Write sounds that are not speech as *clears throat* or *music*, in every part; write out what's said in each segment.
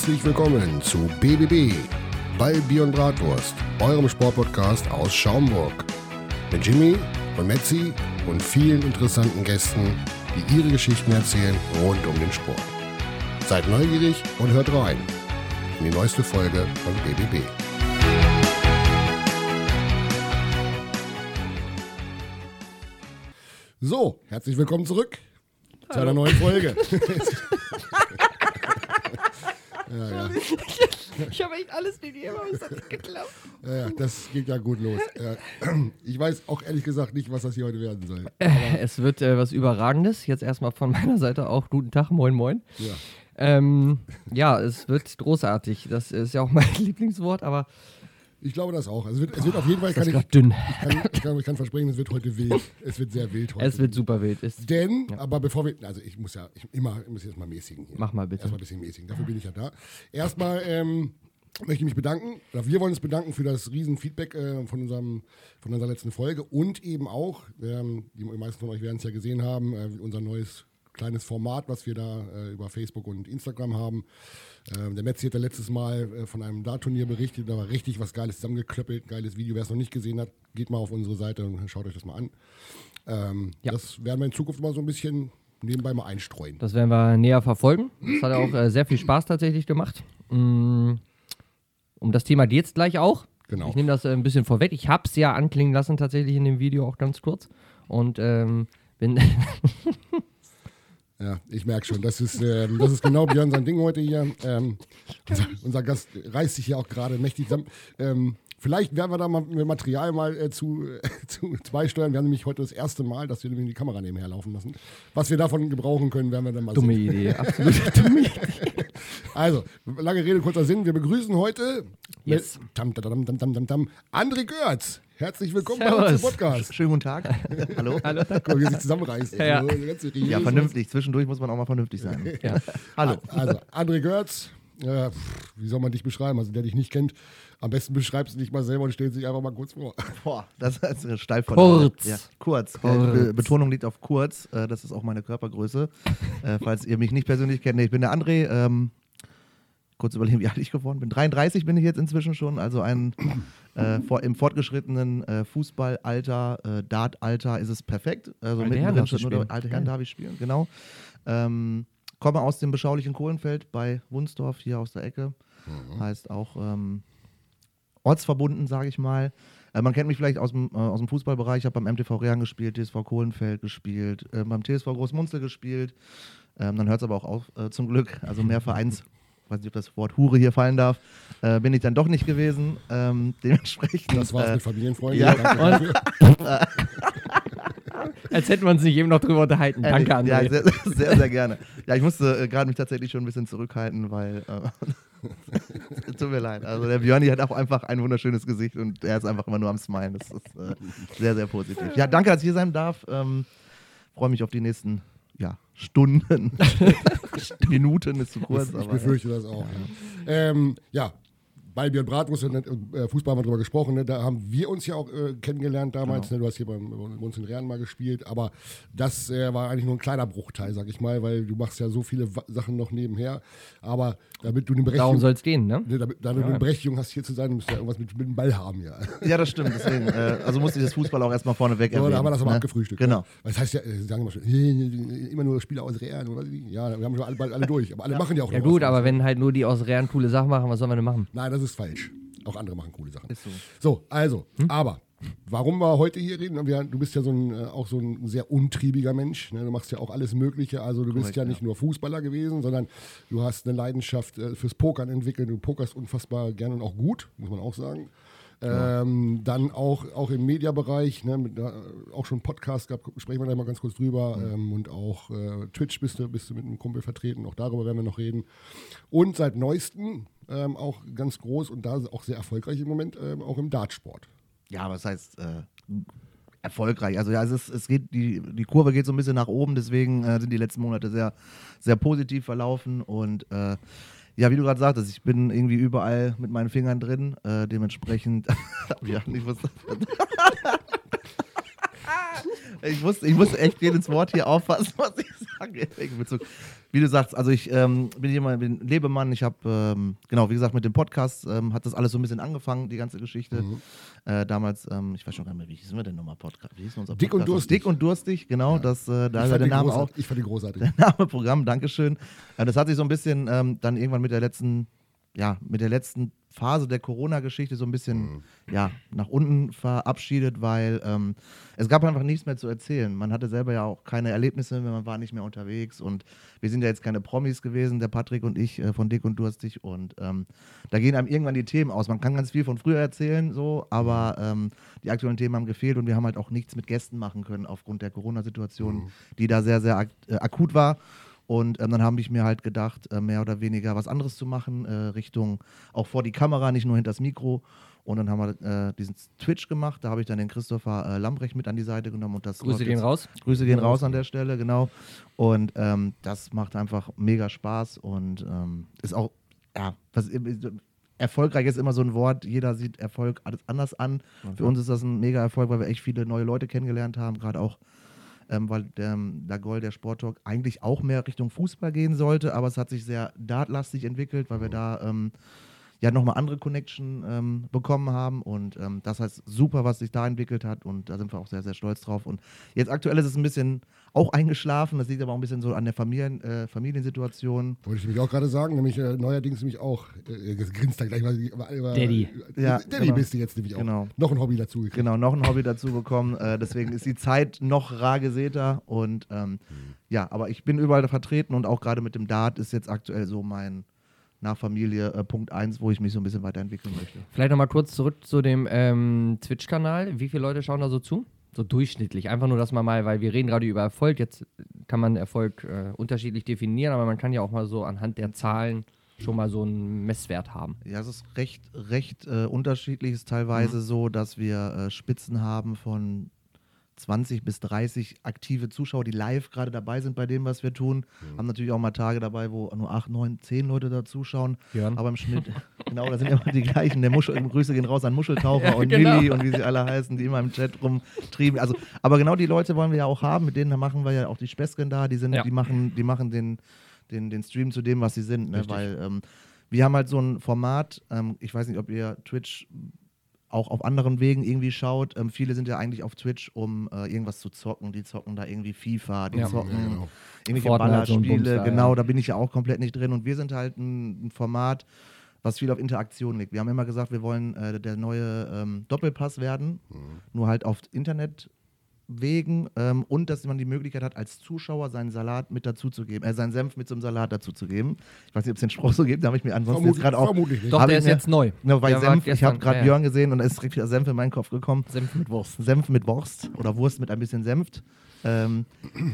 Herzlich willkommen zu BBB, bei Bier und Bratwurst, eurem Sportpodcast aus Schaumburg. Mit Jimmy und Metzi und vielen interessanten Gästen, die ihre Geschichten erzählen rund um den Sport. Seid neugierig und hört rein in die neueste Folge von BBB. So, herzlich willkommen zurück zu einer neuen Folge. *laughs* ja, ja. Ich habe echt alles gegeben, aber es hat nicht geklappt. Ja, ja, das geht ja gut los. Ich weiß auch ehrlich gesagt nicht, was das hier heute werden soll. Äh, es wird äh, was Überragendes. Jetzt erstmal von *laughs* meiner Seite auch guten Tag, moin, moin. Ja. Ähm, ja, es wird großartig. Das ist ja auch *laughs* mein Lieblingswort, aber Ich glaube das auch. Also es, wird, es wird auf jeden Fall, kann ich, gerade dünn. ich, kann, ich, kann, ich kann versprechen, es wird heute wild. Es wird sehr wild heute. Es wird super wild. Ist, Denn, aber bevor wir, also ich muss ja ich immer, ich muss jetzt mal mäßigen hier. Mach mal bitte. Erstmal ein bisschen mäßigen, dafür bin ich ja da. Erstmal ähm, möchte ich mich bedanken, oder wir wollen uns bedanken für das riesen Feedback äh, von, unserem, von unserer letzten Folge und eben auch, ähm, die meisten von euch werden es ja gesehen haben, äh, unser neues kleines Format, was wir da äh, über Facebook und Instagram haben. Ähm, der Metzi hat ja letztes Mal äh, von einem Dart-Turnier berichtet, da war richtig was Geiles zusammengeklöppelt, geiles Video. Wer es noch nicht gesehen hat, geht mal auf unsere Seite und schaut euch das mal an. Ähm, Ja. Das werden wir in Zukunft mal so ein bisschen nebenbei mal einstreuen. das werden wir näher verfolgen. Das hat auch äh, sehr viel Spaß tatsächlich gemacht. Mm, um das Thema geht es gleich auch. Genau. Ich nehme das äh, ein bisschen vorweg. Ich habe es ja anklingen lassen, tatsächlich in dem Video auch ganz kurz. Und ähm, bin. *laughs* Ja, ich merke schon. Das ist, ähm, das ist genau Björn sein Ding heute hier. Ähm, unser, unser Gast reißt sich hier auch gerade mächtig zusammen. Ähm, vielleicht werden wir da mal mit Material mal äh, zu, äh, *laughs* zu beisteuern. Wir haben nämlich heute das erste Mal, dass wir die Kamera nebenher laufen lassen. Was wir davon gebrauchen können, werden wir dann mal dumme sehen. Idee, *laughs* absolut dumme Idee. Also, lange Rede, kurzer Sinn. Wir begrüßen heute Yes. mit tam, tam, tam, tam, tam, tam, André Görz. Herzlich willkommen bei Servus. uns im Podcast. Schönen guten Tag. *laughs* Hallo. Hallo, Guck mal, wie er sich zusammenreißt. Ja. Seriös. Ja, vernünftig. Zwischendurch muss man auch mal vernünftig sein. Ja. Hallo. Also, André Görz, äh, wie soll man dich beschreiben? Also, der dich nicht kennt, am besten beschreibst du dich mal selber und stellst dich einfach mal kurz vor. *laughs* Boah, das ist eine steil von Kurz. Ja, kurz. Kurz. Be Betonung liegt auf kurz. Äh, das ist auch meine Körpergröße. äh, falls ihr mich nicht persönlich kennt. Nee, ich bin der André. Ähm, kurz überlegen, wie alt ich geworden bin. 33 bin ich jetzt inzwischen schon. Also ein äh, vor, im fortgeschrittenen äh, Fußballalter, äh, Dartalter ist es perfekt. Also Alte mit Herren du oder spielen. alte Herren darf ich spielen, genau. Ähm, komme aus dem beschaulichen Kohlenfeld bei Wunsdorf, hier aus der Ecke. Heißt auch ähm, ortsverbunden, sage ich mal. Äh, man kennt mich vielleicht aus dem, äh, aus dem Fußballbereich. Ich habe beim MTV Rehan gespielt, TSV Kohlenfeld gespielt, äh, beim TSV Großmunzel gespielt. Ähm, dann hört es aber auch auf, äh, zum Glück. Also mehr Vereins, *laughs* weiß nicht, ob das Wort Hure hier fallen darf, äh, bin ich dann doch nicht gewesen. Ähm, *laughs* dementsprechend. Das war's äh, mit Familienfreunden. ja. Dafür. *laughs* Als hätten wir uns nicht eben noch drüber unterhalten. Danke, Ehrlich, André. Ja, sehr, sehr, sehr gerne. Ja, ich musste äh, gerade mich tatsächlich schon ein bisschen zurückhalten, weil. Äh, *laughs* tut mir leid. Also, der Björni hat auch einfach ein wunderschönes Gesicht und er ist einfach immer nur am Smilen. Das ist äh, sehr, sehr positiv. Ja, danke, dass ich hier sein darf. Ähm, Freue mich auf die nächsten ja, Stunden. *laughs* Minuten ist zu kurz. ich aber, befürchte das auch. Ja, ähm, ja bei Björn Bratwurst und äh, Fußball haben wir drüber gesprochen. Ne? Da haben wir uns ja auch äh, kennengelernt damals. Genau. Ne? Du hast hier beim, bei uns in Rehren mal gespielt. Aber das äh, war eigentlich nur ein kleiner Bruchteil, sag ich mal, weil du machst ja so viele Wa- Sachen noch nebenher. Aber damit du eine Berechtigung, Darum soll es gehen, ne? ne, damit, damit du eine Berechtigung hast, hier zu sein, musst du ja irgendwas mit, mit dem Ball haben. Ja. Ja, das stimmt. Deswegen, äh, also musste ich das Fußball auch erstmal vorneweg So, erwähnen. da haben wir das aber ne? abgefrühstückt. Genau. Ne? Das heißt ja, äh, sagen immer schon, *laughs* immer nur Spieler aus Rehren. Oder? Ja, wir haben schon alle, alle durch. Aber alle machen ja auch Ja gut, was. aber wenn halt nur die aus Rehren coole Sachen machen, was sollen wir denn machen? Nein, das ist falsch. Auch andere machen coole Sachen. Ist so. So, also, Hm? aber warum wir heute hier reden? Wir, du bist ja so ein, äh, auch so ein sehr untriebiger Mensch. Ne? Du machst ja auch alles Mögliche. Also du bist Korrekt, ja nicht nur Fußballer gewesen, sondern du hast eine Leidenschaft äh, fürs Pokern entwickelt. Du pokerst unfassbar gern und auch gut, muss man auch sagen. Ähm, dann auch, auch im Mediabereich, ne, mit, da, auch schon Podcast gab, sprechen wir da mal ganz kurz drüber. Ähm, und auch äh, Twitch bist du, bist du mit einem Kumpel vertreten, auch darüber werden wir noch reden. Und seit neuestem ähm, auch ganz groß und da auch sehr erfolgreich im Moment, ähm, auch im Dartsport. Ja, was heißt äh, erfolgreich? Also ja, es, ist, es geht, die, die Kurve geht so ein bisschen nach oben, deswegen äh, sind die letzten Monate sehr, sehr positiv verlaufen und äh, ja, wie du gerade sagtest, ich bin irgendwie überall mit meinen Fingern drin, äh, dementsprechend, *laughs* ja, ich wusste, *laughs* ich, muss, ich muss echt jedes Wort hier aufpassen, was ich sage. Wie du sagst, also ich ähm, bin jemand, bin Lebemann. Ich habe, ähm, genau, wie gesagt, mit dem Podcast ähm, hat das alles so ein bisschen angefangen, die ganze Geschichte. Mhm. Äh, damals, ähm, ich weiß schon gar nicht mehr, wie hießen wir denn nochmal Podcast? Wie hieß unser Dick und Podcast? Durstig. Dick und Durstig, genau. Das, äh, da ich, ja der Name auch. ich fand die großartig. *laughs* Der Name Programm, Dankeschön. Äh, das hat sich so ein bisschen ähm, dann irgendwann mit der letzten, ja, mit der letzten Phase der Corona-Geschichte so ein bisschen ja, nach unten verabschiedet, weil ähm, es gab einfach nichts mehr zu erzählen. Man hatte selber ja auch keine Erlebnisse mehr, man war nicht mehr unterwegs und wir sind ja jetzt keine Promis gewesen, der Patrick und ich äh, von Dick und Durstig und ähm, da gehen einem irgendwann die Themen aus. Man kann ganz viel von früher erzählen, so, aber ähm, die aktuellen Themen haben gefehlt und wir haben halt auch nichts mit Gästen machen können aufgrund der Corona-Situation, die da sehr, sehr ak äh, akut war. Und ähm, dann habe ich mir halt gedacht, äh, mehr oder weniger was anderes zu machen, äh, Richtung auch vor die Kamera, nicht nur hinter das Mikro. Und dann haben wir äh, diesen Twitch gemacht. Da habe ich dann den Christopher äh, Lambrecht mit an die Seite genommen. Und das Grüße gehen raus. Grüße gehen raus an der Stelle, genau. Und ähm, das macht einfach mega Spaß und ähm, ist auch, ja, was, erfolgreich ist immer so ein Wort. Jeder sieht Erfolg alles anders an. Für uns ist das ein mega Erfolg, weil wir echt viele neue Leute kennengelernt haben, gerade auch. Ähm, weil der Goal, der Sporttalk, eigentlich auch mehr Richtung Fußball gehen sollte, aber es hat sich sehr dartlastig entwickelt, weil wir da ähm, ja nochmal andere Connection ähm, bekommen haben und ähm, das heißt super, was sich da entwickelt hat und da sind wir auch sehr, sehr stolz drauf. Und jetzt aktuell ist es ein bisschen auch eingeschlafen, das liegt aber auch ein bisschen so an der Familien, äh, Familiensituation. Wollte ich nämlich auch gerade sagen, nämlich äh, neuerdings nämlich auch, äh, grinst da gleich mal über, über Daddy. Ja, Daddy genau. bist du jetzt nämlich auch. Genau. Noch ein Hobby dazu gekriegt. Genau, noch ein Hobby dazu bekommen, äh, deswegen ist die Zeit noch rar gesäter und ähm, ja, aber ich bin überall vertreten und auch gerade mit dem Dart ist jetzt aktuell so mein nach Familie äh, Punkt 1, wo ich mich so ein bisschen weiterentwickeln möchte. Vielleicht nochmal kurz zurück zu dem ähm, Twitch-Kanal. Wie viele Leute schauen da so zu? So durchschnittlich. Einfach nur, dass man mal, weil wir reden gerade über Erfolg. Jetzt kann man Erfolg äh, unterschiedlich definieren, aber man kann ja auch mal so anhand der Zahlen schon mal so einen Messwert haben. Ja, es ist recht, recht äh, unterschiedlich. Es ist teilweise so, dass wir äh, Spitzen haben von 20 bis 30 aktive Zuschauer, die live gerade dabei sind bei dem, was wir tun. Haben natürlich auch mal Tage dabei, wo nur 8, 9, 10 Leute da zuschauen. Jörn. Aber im Schnitt, *laughs* genau, da sind immer die gleichen. Der Muschel, Grüße gehen raus an Muscheltaucher Ja, und genau. Milli und wie sie alle heißen, die immer im Chat rumtrieben. Also, aber genau die Leute wollen wir ja auch haben. Mit denen machen wir ja auch die Späßchen da. Die, sind, Ja. die machen, die machen den, den, den Stream zu dem, was sie sind. Ne? Weil ähm, wir haben halt so ein Format, ähm, ich weiß nicht, ob ihr Twitch auch auf anderen Wegen irgendwie schaut. Ähm, viele sind ja eigentlich auf Twitch, um äh, irgendwas zu zocken. Die zocken da irgendwie FIFA, die Ja. zocken Ja, genau. irgendwelche Fortnite, Bums Ballerspiele. da, genau, da bin ich ja auch komplett nicht drin. Und wir sind halt ein, ein Format, was viel auf Interaktion liegt. Wir haben immer gesagt, wir wollen äh, der neue ähm, Doppelpass werden, nur halt auf Internet. Wegen ähm, und dass man die Möglichkeit hat, als Zuschauer seinen Salat mit dazuzugeben, äh, seinen Senf mit so einem Salat dazuzugeben. Ich weiß nicht, ob es den Spruch so gibt, da habe ich mir ansonsten jetzt Vermutlich, gerade auch vermutlich nicht. Doch, der ich ist mir- jetzt neu. Genau, weil Der Senf, ich habe gerade ja. Björn gesehen und da ist direkt wieder Senf in meinen Kopf gekommen. Senf mit Wurst. Senf mit Wurst oder Wurst mit ein bisschen Senft. Ähm,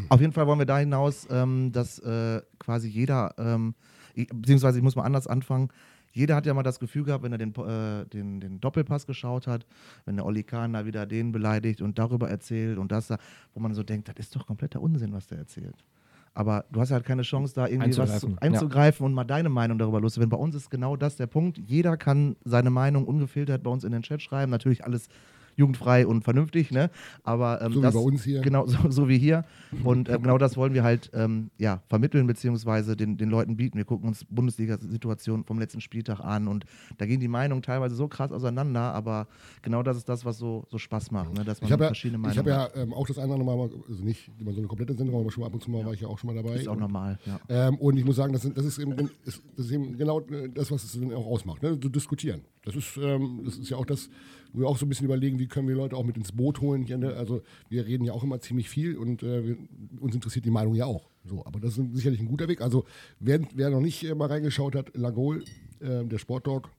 auf jeden Fall wollen wir da hinaus, ähm, dass äh, quasi jeder, ähm, ich, beziehungsweise ich muss mal anders anfangen. Jeder hat ja mal das Gefühl gehabt, wenn er den, äh, den, den Doppelpass geschaut hat, wenn der Olli Kahn da wieder den beleidigt und darüber erzählt und das da, wo man so denkt, das ist doch kompletter Unsinn, was der erzählt. Aber du hast halt keine Chance, da irgendwie was Einzugreifen, zu, einzugreifen und mal deine Meinung darüber loszuwerden. Bei uns ist genau das der Punkt. Jeder kann seine Meinung ungefiltert bei uns in den Chat schreiben. Natürlich alles jugendfrei und vernünftig, ne? Aber ähm, So wie das, bei uns hier. Genau, *laughs* so, so wie hier. *laughs* Und ähm, genau das wollen wir halt ähm, ja, vermitteln, beziehungsweise den, den Leuten bieten. Wir gucken uns Bundesliga-Situation vom letzten Spieltag an und da gehen die Meinungen teilweise so krass auseinander, aber genau das ist das, was so, so Spaß macht, ne? dass man Ich habe ja, verschiedene ich Meinungen hab ja ähm, auch das eine oder andere Mal, also nicht immer so eine komplette Sendung, aber schon mal ab und zu mal war ich ja auch schon mal dabei. Ist auch Und- normal, ja. Ähm, und ich muss sagen, das, sind, das, ist eben, ist, das ist eben genau äh, das, was es auch ausmacht, ne? zu diskutieren. Das ist, ähm, das ist ja auch das, wo wir auch so ein bisschen überlegen, wie können wir Leute auch mit ins Boot holen. Ne? Also wir reden ja auch immer ziemlich viel und äh, wir, uns interessiert die Meinung ja auch. So, aber das ist sicherlich ein guter Weg. Also wer, wer noch nicht äh, mal reingeschaut hat, Lagol, äh, der Sportdog,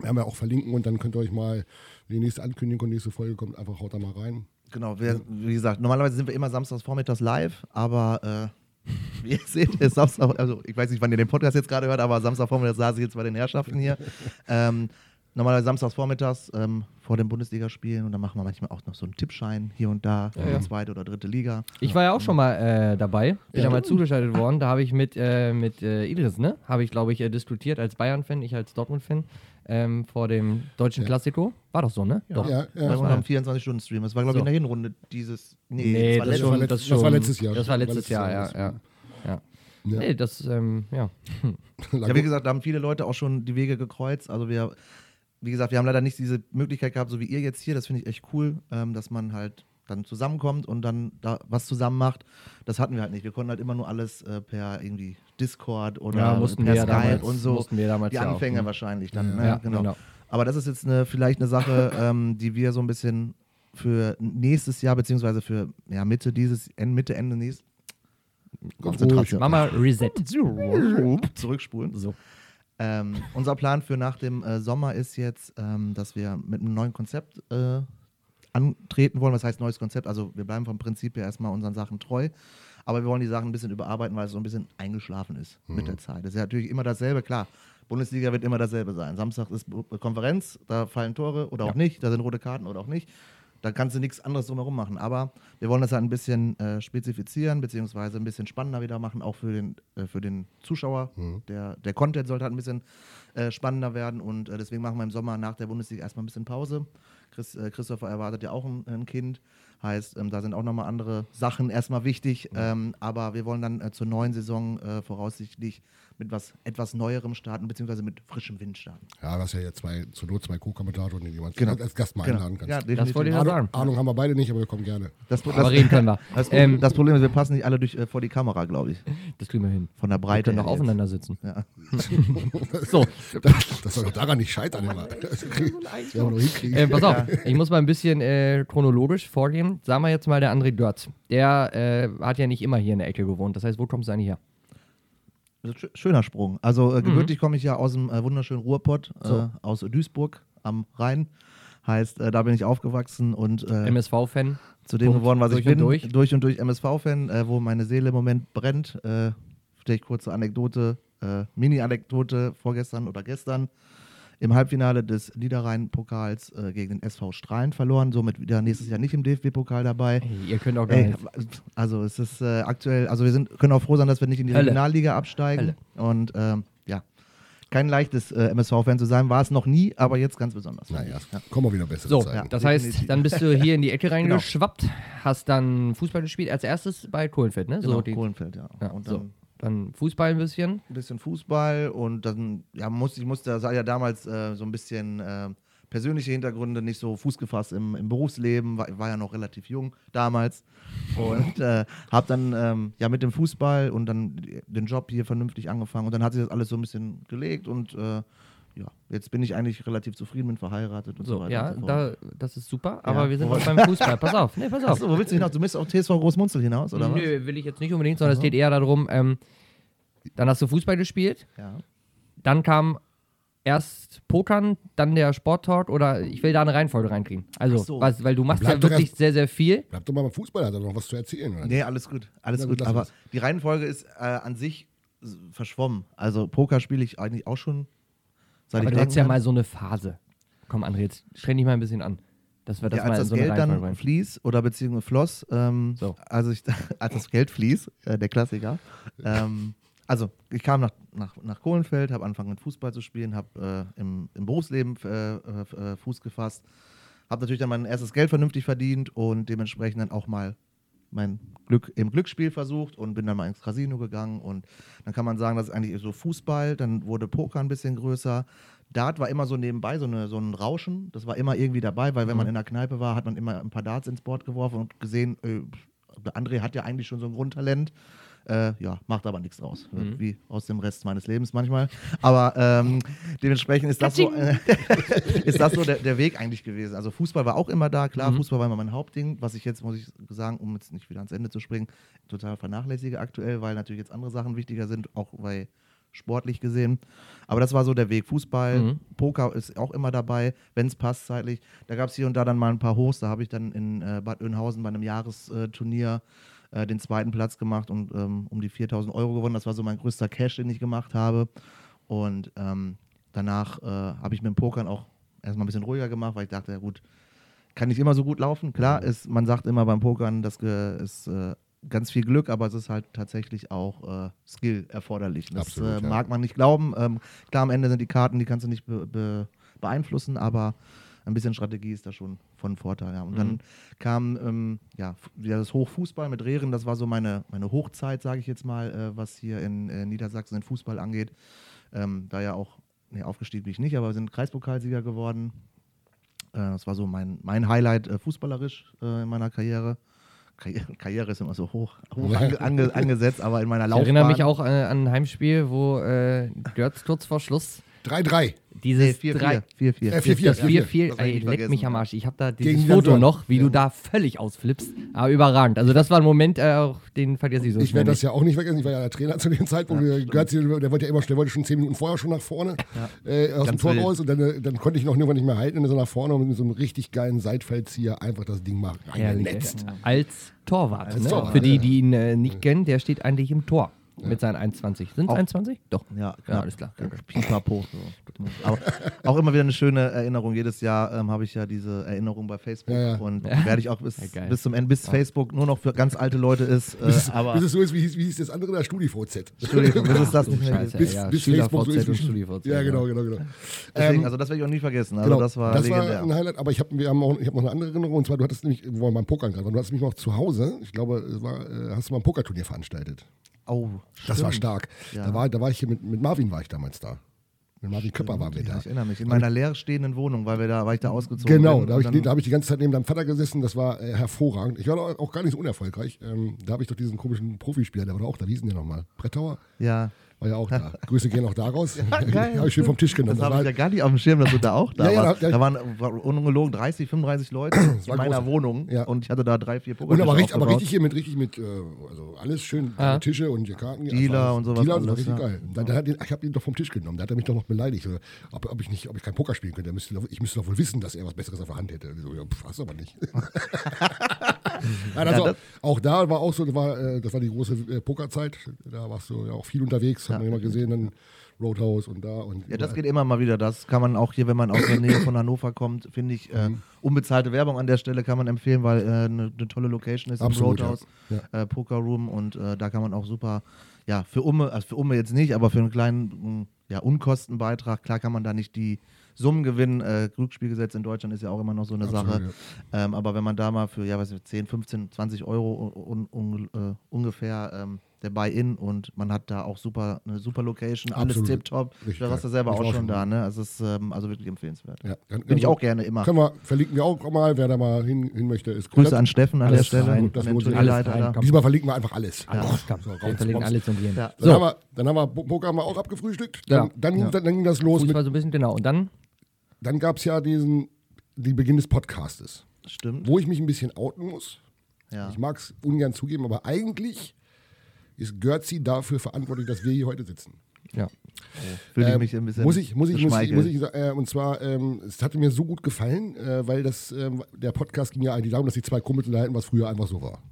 werden wir auch verlinken und dann könnt ihr euch mal, wenn die nächste Ankündigung und nächste Folge kommt, einfach haut da mal rein. Genau, wir, wie gesagt, normalerweise sind wir immer samstags vormittags live, aber wie ihr seht, ist Samstag, also ich weiß nicht, wann ihr den Podcast jetzt gerade hört, aber Samstagvormittag saß ich jetzt bei den Herrschaften hier. *laughs* ähm, normalerweise samstags vormittags ähm, vor dem Bundesligaspielen und dann machen wir manchmal auch noch so einen Tippschein hier und da für die zweite oder dritte Liga. Ich war ja auch schon mal äh, dabei, bin ja. Ja. mal zugeschaltet worden. Da habe ich mit, äh, mit äh, Idris, ne? Habe ich, glaube ich, äh, diskutiert als Bayern-Fan, ich als Dortmund-Fan, ähm, vor dem deutschen Ja. Klassiko. War doch so, ne? Doch. Ja, ja. unserem 24-Stunden-Stream. Das war, glaube ich, So. in der Hinrunde dieses. Nee, das, letztes- schon, letzt- das, das schon, war letztes Jahr. Das war letztes Jahr, ja. das- ja, ja. Ja. Nee, das, ähm, ja. Ja, wie gesagt, da haben viele Leute auch schon die Wege gekreuzt. Also wir, wie gesagt, wir haben leider nicht diese Möglichkeit gehabt, so wie ihr jetzt hier. Das finde ich echt cool, ähm, dass man halt dann zusammenkommt und dann da was zusammen macht. Das hatten wir halt nicht. Wir konnten halt immer nur alles äh, per irgendwie Discord oder Ja, mussten per wir Skype damals- und so. mussten wir damals die ja auch, Anfänge ne? wahrscheinlich dann. Ja. Ne? Ja, genau. genau. Aber das ist jetzt eine, vielleicht eine Sache, ähm, die wir so ein bisschen für nächstes Jahr, beziehungsweise für ja, Mitte dieses, Mitte, Ende nächstes. Konzentration. Mama Reset. Zurückspulen. So. Ähm, unser Plan für nach dem äh, Sommer ist jetzt, ähm, dass wir mit einem neuen Konzept äh, antreten wollen. Was heißt neues Konzept? Also wir bleiben vom Prinzip her erstmal unseren Sachen treu, aber wir wollen die Sachen ein bisschen überarbeiten, weil es so ein bisschen eingeschlafen ist mit der Zeit. Das ist ja natürlich immer dasselbe, klar. Bundesliga wird immer dasselbe sein. Samstag ist Konferenz, da fallen Tore oder auch Ja. nicht, da sind rote Karten oder auch nicht. Da kannst du nichts anderes drumherum machen. Aber wir wollen das halt ein bisschen äh, spezifizieren, beziehungsweise ein bisschen spannender wieder machen, auch für den, äh, für den Zuschauer. Der, der Content sollte halt ein bisschen äh, spannender werden und äh, deswegen machen wir im Sommer nach der Bundesliga erstmal ein bisschen Pause. Chris, äh, Christopher erwartet ja auch ein, ein Kind. Heißt, ähm, da sind auch nochmal andere Sachen erstmal wichtig. Ähm, aber wir wollen dann äh, zur neuen Saison äh, voraussichtlich mit was etwas Neuerem starten, beziehungsweise mit frischem Wind starten. Ja, das ist ja jetzt zwei, zur Not zwei Co-Kommentatoren, die jemand Genau. als Gast mal einladen kannst. Ja, Das wollte ich ja Ahnung, sagen. Ahnung haben wir beide nicht, aber wir kommen gerne. Das, Aber reden können wir. *laughs* Das, Problem- Ähm, das Problem ist, wir passen nicht alle durch, äh, vor die Kamera, glaube ich. Das kriegen wir hin. Von der Wir Breite. können doch jetzt. aufeinander sitzen. Ja. *laughs* So, Das, das soll doch daran nicht scheitern immer. *laughs* Das Das wir noch hinkriegen. äh, pass auf, ich muss mal ein bisschen äh, chronologisch vorgehen. Sagen wir jetzt mal der André Dörz. Der äh, hat ja nicht immer hier in der Ecke gewohnt. Das heißt, wo kommst du eigentlich her? Schöner Sprung. Also äh, gebürtig komme ich ja aus dem äh, wunderschönen Ruhrpott, äh, So. aus Duisburg am Rhein. Heißt, äh, da bin ich aufgewachsen und äh, MSV-Fan. zu dem Punkt. geworden, was ich Durch bin. und durch. durch und durch MSV-Fan, wo meine Seele im Moment brennt. Vielleicht kurze Anekdote, Mini-Anekdote vorgestern oder gestern. Im Halbfinale des Niederrhein-Pokals äh, gegen den SV Strahlen verloren, somit wieder nächstes Jahr nicht im DFB-Pokal dabei. Hey, ihr könnt auch gar Ey, nicht. also es ist äh, aktuell, also wir sind, können auch froh sein, dass wir nicht in die Hölle. Regionalliga absteigen. Und ähm, ja, kein leichtes äh, MSV-Fan zu sein, war es noch nie, aber jetzt ganz besonders. Naja, Ja. kommen wir wieder besser. So, Zeiten. das heißt, dann bist du hier in die Ecke *laughs* Genau. reingeschwappt, hast dann Fußball gespielt, als erstes bei Kohlenfeld, ne? Genau, so, die, Kohlenfeld, ja. ja, und so. Dann Fußball ein bisschen. ein bisschen Fußball und dann, ja, musste, ich musste, das ja damals äh, so ein bisschen äh, persönliche Hintergründe, nicht so Fuß gefasst im, im Berufsleben, war, war ja noch relativ jung damals und äh, habe dann ähm, ja mit dem Fußball und dann den Job hier vernünftig angefangen und dann hat sich das alles so ein bisschen gelegt und äh, ja, jetzt bin ich eigentlich relativ zufrieden, bin verheiratet und so, So, weiter. ja, und so fort. da, das ist super, aber Ja. wir sind noch beim Fußball. Pass auf, nee, pass auf. Achso, wo willst du hinaus? Du bist auf TSV Großmunzel hinaus, oder was? Nö, will ich jetzt nicht unbedingt, sondern es geht eher darum, ähm, dann hast du Fußball gespielt, Ja. dann kam erst Pokern, dann der Sporttalk oder ich will da eine Reihenfolge reinkriegen. Also, so. was, weil du machst Bleib ja wirklich erst- sehr, sehr viel. Bleib doch mal beim Fußball, hat er noch was zu erzählen. Oder? Nee, alles gut. Alles Na gut. gut, Aber uns. die Reihenfolge ist äh, an sich verschwommen. Also Poker spiele ich eigentlich auch schon seit Aber du hattest ja mal so eine Phase. Komm, André, jetzt streng dich mal ein bisschen an. Dass wir das ja, mal als in das so Geld dann rein. fließt oder beziehungsweise floss, ähm, So. also ich, *laughs* als das Geld fließt, äh, der Klassiker. ähm, also ich kam nach, nach, nach Kohlenfeld, habe angefangen mit Fußball zu spielen, habe äh, im, im Berufsleben äh, äh, Fuß gefasst, habe natürlich dann mein erstes Geld vernünftig verdient und dementsprechend dann auch mal mein Glück im Glücksspiel versucht und bin dann mal ins Casino gegangen und dann kann man sagen, das ist eigentlich so Fußball, dann wurde Poker ein bisschen größer. Dart war immer so nebenbei, so, eine, so ein Rauschen, das war immer irgendwie dabei, weil wenn man in der Kneipe war, hat man immer ein paar Darts ins Board geworfen und gesehen, äh, André hat ja eigentlich schon so ein Grundtalent. Äh, ja, macht aber nichts draus. Mhm. Wie aus dem Rest meines Lebens manchmal. Aber ähm, dementsprechend ist das so, äh, *laughs* ist das so der, der Weg eigentlich gewesen. Also Fußball war auch immer da, klar, Mhm. Fußball war immer mein Hauptding, was ich jetzt, muss ich sagen, um jetzt nicht wieder ans Ende zu springen, total vernachlässige aktuell, weil natürlich jetzt andere Sachen wichtiger sind, auch bei sportlich gesehen. Aber das war so der Weg. Fußball, Mhm. Poker ist auch immer dabei, wenn es passt zeitlich. Da gab es hier und da dann mal ein paar Hochs. Da habe ich dann in äh, Bad Oeynhausen bei einem Jahresturnier äh, den zweiten Platz gemacht und ähm, um die 4000 Euro gewonnen. Das war so mein größter Cash, den ich gemacht habe. Und ähm, danach äh, habe ich mit dem Pokern auch erstmal ein bisschen ruhiger gemacht, weil ich dachte, ja gut, kann nicht immer so gut laufen. Klar, ist, man sagt immer beim Pokern, das äh, ist äh, ganz viel Glück, aber es ist halt tatsächlich auch äh, Skill erforderlich. Das Absolut, äh, ja. mag man nicht glauben. Ähm, klar, am Ende sind die Karten, die kannst du nicht be be beeinflussen, aber ein bisschen Strategie ist da schon von Vorteil. Ja. Und dann kam ähm, ja, das Hochfußball mit Rehren, das war so meine, meine Hochzeit, sage ich jetzt mal, äh, was hier in äh, Niedersachsen den Fußball angeht. Ähm, da ja auch, nee, aufgestiegen bin ich nicht, aber wir sind Kreispokalsieger geworden. Äh, das war so mein, mein Highlight äh, fußballerisch äh, in meiner Karriere. Karriere. *laughs* Karriere ist immer so hoch, hoch ange, *laughs* ange, angesetzt, aber in meiner Ich Laufbahn. erinnere mich auch äh, an ein Heimspiel, wo äh, Götz kurz vor Schluss 3-3. dieses Nee, 4-4. drei- 4-4. Äh, 4-4. Das Ja, 4-4, das hab ich ey, leck mich am Arsch. Ich habe da Gegen dieses die Foto noch, wie Ja. du da völlig ausflippst. Aber überragend. Also das war ein Moment, äh, auch, den vergesse ich so Ich werde das ja auch nicht vergessen. Ich war ja der Trainer zu dem Zeitpunkt. der Götze, der wollte ja immer, der wollte schon zehn Minuten vorher schon nach vorne äh, aus dem Ganz Tor wild. raus und dann, äh, dann konnte ich noch irgendwann nicht mehr halten und dann so nach vorne und mit so einem richtig geilen Seitfeldzieher einfach das Ding mal ey. Als Torwart. Als ne? Torwart, Für die, ja. die ihn äh, nicht kennen, der steht eigentlich im Tor mit seinen 1,20. Sind es Auch- 1,20? Doch. Ja, Ja, alles klar. Pipapo. *laughs* So. Aber auch immer wieder eine schöne Erinnerung. Jedes Jahr ähm, habe ich ja diese Erinnerung bei Facebook Ja, ja. und werde ich auch bis, Ja, bis zum Ende, bis Facebook nur noch für ganz alte Leute ist. *laughs* Äh, Bis, es- aber bis es so ist, wie hieß, wie hieß das andere da, StudiVZ. Entschuldigung, *laughs* bis es das nicht mehr Scheiße. Bis, ja, bis Facebook so ist. wie- StudiVZ, Ja, ja. genau, genau, genau. Deswegen, Ähm, also das werde ich auch nie vergessen. Also Genau, das war das legendär. war ein Highlight, aber ich habe wir haben auch, ich hab noch eine andere Erinnerung und zwar du hattest nämlich, wo wir beim Pokern gerade, waren, du hast mich noch zu Hause, ich glaube, war, äh, hast du mal ein Pokerturnier veranstaltet. Oh, Das war stimmt. stark. Ja. Da war, da war ich hier mit, mit Marvin war ich damals da. Mit Marvin Köpper waren wir Ja, da. ich erinnere mich. In meiner leerstehenden Wohnung, weil wir da, weil ich da ausgezogen Genau, da habe ich, da hab ich die ganze Zeit neben deinem Vater gesessen, das war äh, hervorragend. Ich war auch gar nicht so unerfolgreich. Ähm, da habe ich doch diesen komischen Profispieler, der war doch auch da, wie hieß denn der nochmal? Brettauer? ja, War ja auch da. *laughs* Grüße gehen auch daraus. geil. habe ich schön vom Tisch genommen. das habe ich ja gar nicht auf dem Schirm, dass du da auch da Ja, ja, warst. da- Da, waren war ungelogen 30, 35 Leute in meiner groß. Wohnung Ja. und ich hatte da drei, vier und Pokertische aber richtig, aber richtig hier mit, richtig mit, äh, also alles schön, Ah. Tische und die Karten. Dealer und sowas Dealer und so, richtig ja. geil. Dann, dann hat ihn, ich habe ihn doch vom Tisch genommen. Da hat er mich doch noch beleidigt. Ob, ob, ich nicht, ob ich kein Poker spielen könnte. Müsste, ich müsste doch wohl wissen, dass er was Besseres auf der Hand hätte. So, ja, pff, hast du aber nicht. *laughs* Nein, also, das- auch da war auch so, das war, äh, das war die große äh, Pokerzeit. Da warst du ja auch viel unterwegs, hat man immer gesehen, dann Roadhouse und da und Ja, das überall. geht immer mal wieder. Das kann man auch hier, wenn man aus der Nähe von Hannover kommt, finde ich, äh, Mhm. unbezahlte Werbung an der Stelle kann man empfehlen, weil eine äh, ne- ne tolle Location ist Absolut, im Roadhouse, ja. Poker Room und da kann man auch super, ja, für Umme, also für Umme jetzt nicht, aber für einen kleinen ja, Unkostenbeitrag, klar kann man da nicht die Summen gewinnen. Äh, Glücksspielgesetz in Deutschland ist ja auch immer noch so eine Absolut, Sache. Ähm, aber wenn man da mal für, ja, weiß ich, 10, 15, 20 Euro un, un, äh, ungefähr ähm, der Buy-In und man hat da auch super, eine super Location, alles warst du geil. selber Ich auch schon da, ne? Also es ist ähm, also wirklich empfehlenswert. Ja, dann- Bin ich auch gerne immer. Können wir, verlinken wir auch mal, wer da mal hin, hin möchte. Ist Grüße an Steffen an Alles der Stelle, das Alles. Diesmal verlinken wir einfach alles. Alles, komm. So, wir raus, verlinken raus. alles und jeden. Ja. Dann, So. haben wir, dann haben wir Poker haben wir auch abgefrühstückt. Dann, Ja. dann, Ja. dann, dann ging das los. Mit, so ein bisschen, genau. Und dann? Dann gab es ja diesen, den Beginn des Podcastes, Stimmt. wo ich mich ein bisschen outen muss. Ja. Ich mag es ungern zugeben, aber eigentlich ist Görzi dafür verantwortlich, dass wir hier heute sitzen. Ja. Fühle ich Ähm, mich ein bisschen muss ich, muss ich, muss ich, muss ich sagen, äh, und zwar, ähm, es hatte mir so gut gefallen, äh, weil das, ähm, der Podcast ging ja eigentlich darum, dass die zwei Kumpels unterhalten, was früher einfach so war.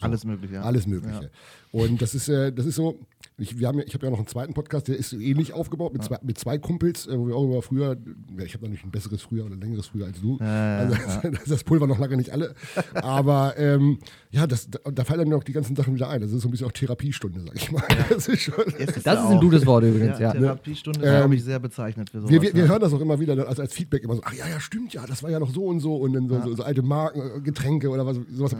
Alles mögliche. Ja. Alles Mögliche. Und das ist, äh, das ist so, ich, wir haben ja, ich habe ja noch einen zweiten Podcast, der ist so ähnlich aufgebaut, mit, zwei, mit zwei Kumpels, äh, wo wir auch über früher, ja, ich habe natürlich ein besseres Früher oder längeres Früher als du. Ja, also das, *laughs* das Pulver noch lange nicht alle. Aber ähm, ja, das, da, da fallen dann noch die ganzen Sachen wieder ein. Das ist so ein bisschen auch Therapiestunde, sag ich mal. *laughs* Das ist schon. Ist Das ja ist ein gutes Wort übrigens, Ja, ja. Therapiestunde ist, Ähm, glaube ich, sehr bezeichnet für sowas. Wir, wir, wir ja. hören das auch immer wieder als, als Feedback immer so, ach ja, ja, stimmt ja, das war ja noch so und so und dann so, so, so alte Marken, äh, Getränke oder was, sowas.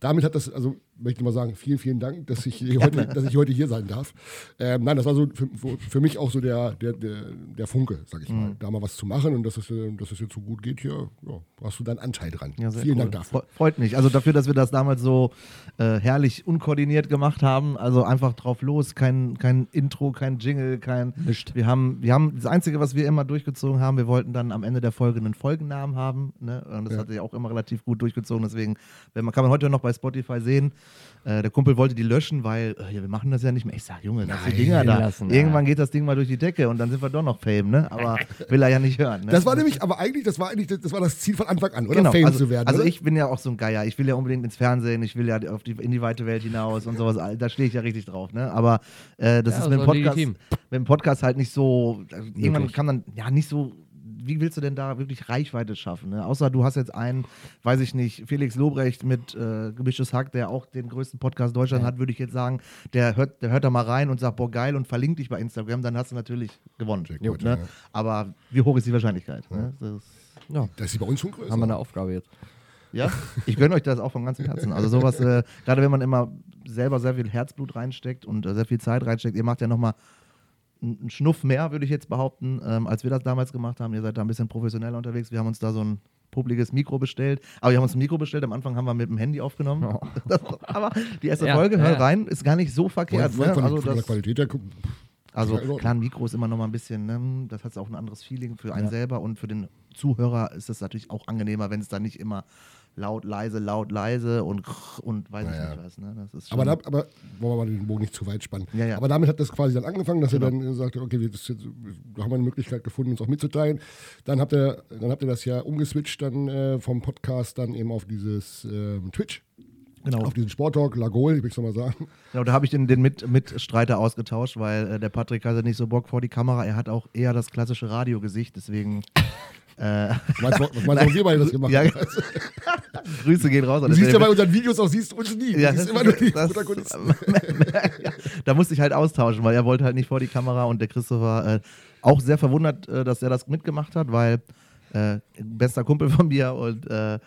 Damit hat das, also möchte ich mal sagen, vielen, vielen Dank, dass ich, hier heute, dass ich heute hier sein darf. Ähm, nein, das war so für, für- mich auch so der, der, der, der Funke, sag ich Mhm. mal, da mal was zu machen und dass es, äh, dass es jetzt so gut geht hier, ja, hast du deinen Anteil dran. Ja, vielen cool. Dank dafür. Fre- Freut mich. Also dafür, dass wir das damals so äh, herrlich unkoordiniert gemacht haben. Also einfach drauf los, kein, kein Intro, kein Jingle, kein. Nicht. Wir haben, wir haben das Einzige, was wir immer durchgezogen haben, wir wollten dann am Ende der Folge einen Folgennamen haben. Ne? Und das Ja. hat sich auch immer relativ gut durchgezogen. Deswegen, wenn man, kann man heute noch bei Spotify sehen. Äh, der Kumpel wollte die löschen, weil äh, wir machen das ja nicht mehr. Ich sag, Junge, lass die Dinger da. lassen. Irgendwann geht das Ding mal durch die Decke und dann sind wir doch noch Fame, ne? Aber *laughs* will er ja nicht hören. Ne? Das war nämlich, aber eigentlich, das war eigentlich, das war das Ziel von Anfang an, oder? Genau, Fame also, zu werden. Also oder? ich bin ja auch so ein Geier. Ich will ja unbedingt ins Fernsehen, ich will ja auf die, in die weite Welt hinaus und sowas. Da stehe ich ja richtig drauf. Ne? Aber äh, das Ja, ist mit dem, Podcast, legitim. mit dem Podcast halt nicht so. Also irgendwann kann dann ja nicht so wie willst du denn da wirklich Reichweite schaffen? Ne? Außer du hast jetzt einen, weiß ich nicht, Felix Lobrecht mit äh, Gemischtes Hack, der auch den größten Podcast Deutschland hat, würde ich jetzt sagen, der hört, der hört da mal rein und sagt, boah, geil und verlinkt dich bei Instagram, dann hast du natürlich gewonnen. Sehr gut, ne? ja. Aber wie hoch ist die Wahrscheinlichkeit? Ne? Das, Ja, Das ist sie bei uns schon größer. haben wir eine Aufgabe jetzt. ja, ich gönne euch das auch von ganzem Herzen. Also sowas, äh, gerade wenn man immer selber sehr viel Herzblut reinsteckt und äh, sehr viel Zeit reinsteckt, ihr macht ja nochmal einen Schnuff mehr, würde ich jetzt behaupten, ähm, als wir das damals gemacht haben. Ihr seid da ein bisschen professioneller unterwegs. Wir haben uns da so ein publikes Mikro bestellt. Aber wir haben uns ein Mikro bestellt. Am Anfang haben wir mit dem Handy aufgenommen. Oh. *laughs* Das, aber die erste Ja, Folge, ja. hör rein, ist gar nicht so Von, verkehrt. von, Ne? von, Also von der das, Qualität her, also Ja, klar, ein Mikro ist immer noch mal ein bisschen, ne, das hat auch ein anderes Feeling für einen selber und für den Zuhörer ist es natürlich auch angenehmer, wenn es dann nicht immer laut, leise, laut, leise und und weiß Ja, ich nicht was. Ne? Das ist Aber, da, aber wollen wir mal den Bogen nicht zu weit spannen. Ja, ja. Aber damit hat das quasi dann angefangen, dass Genau. ihr dann gesagt habt, okay, wir, jetzt, da haben wir eine Möglichkeit gefunden, uns auch mitzuteilen. Dann habt ihr, dann habt ihr das ja umgeswitcht dann äh, vom Podcast dann eben auf dieses ähm, Twitch. Genau. Auf diesen Sporttalk, Lagol, ich will es nochmal sagen. Genau, da habe ich den, den Mit Mitstreiter ausgetauscht, weil äh, der Patrick hatte nicht so Bock vor die Kamera. Er hat auch eher das klassische Radiogesicht, deswegen *laughs* äh, meinst du, was meinst du, wir beide das gemacht Ja, haben? *laughs* Grüße gehen raus. Du siehst ja bei unseren Videos auch, siehst uns nie. Ja, das- immer nur die das- Protagonisten. *laughs* da musste ich halt austauschen, weil er wollte halt nicht vor die Kamera und der Christopher äh, auch sehr verwundert, äh, dass er das mitgemacht hat, weil äh, bester Kumpel von mir und äh,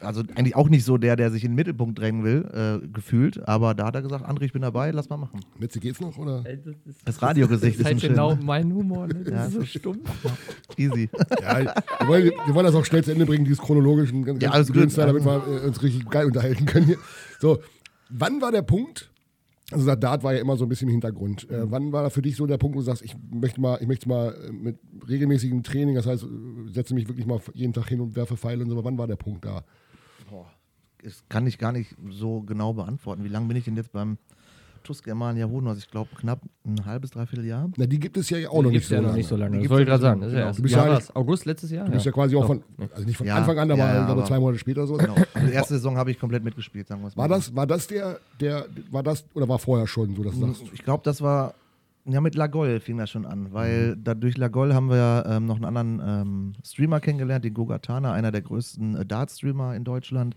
also eigentlich auch nicht so der, der sich in den Mittelpunkt drängen will, äh, gefühlt, aber da hat er gesagt, André, ich bin dabei, lass mal machen. Mitzi, geht's noch? Oder? Das Radiogesicht Das ist ist halt schön. genau mein Humor. Ne? Das Ja. ist so stumpf. *laughs* Easy. Ja, wir wollen, wir wollen das auch schnell zu Ende bringen, dieses chronologischen ganz, Ja, alles gut. Damit wir äh, uns richtig geil unterhalten können hier. So, wann war der Punkt? Also der Dart war ja immer so ein bisschen im Hintergrund. Mhm. Äh, wann war da für dich so der Punkt, wo du sagst, ich möchte mal, ich möchte mal äh, mit regelmäßigem Training, das heißt, äh, setze mich wirklich mal jeden Tag hin und werfe Pfeile und so, aber wann war der Punkt da? Boah, das kann ich gar nicht so genau beantworten. Wie lange bin ich denn jetzt beim TUS Germania Hoden? Also ich glaube knapp ein halbes, dreiviertel Jahr. Na, die gibt es ja auch noch Gibt's nicht so ja lange. noch nicht so lange. Die Das wollte ich gerade sagen. Das ist ja erst Du bist ja? August letztes Jahr? Du bist ja quasi auch von, also nicht von Ja. Anfang an, aber Ja, glaube aber- zwei Monate später so. Genau. Die erste Saison habe ich komplett mitgespielt, sagen wir es mal. War das, war das der, der, war das, oder war vorher schon so, dass du sagst, Ich glaube, das war. Ja, mit Lagol fing das schon an, weil da durch Lagol haben wir ähm, noch einen anderen ähm, Streamer kennengelernt, den Gogatana, einer der größten äh, Dart-Streamer in Deutschland.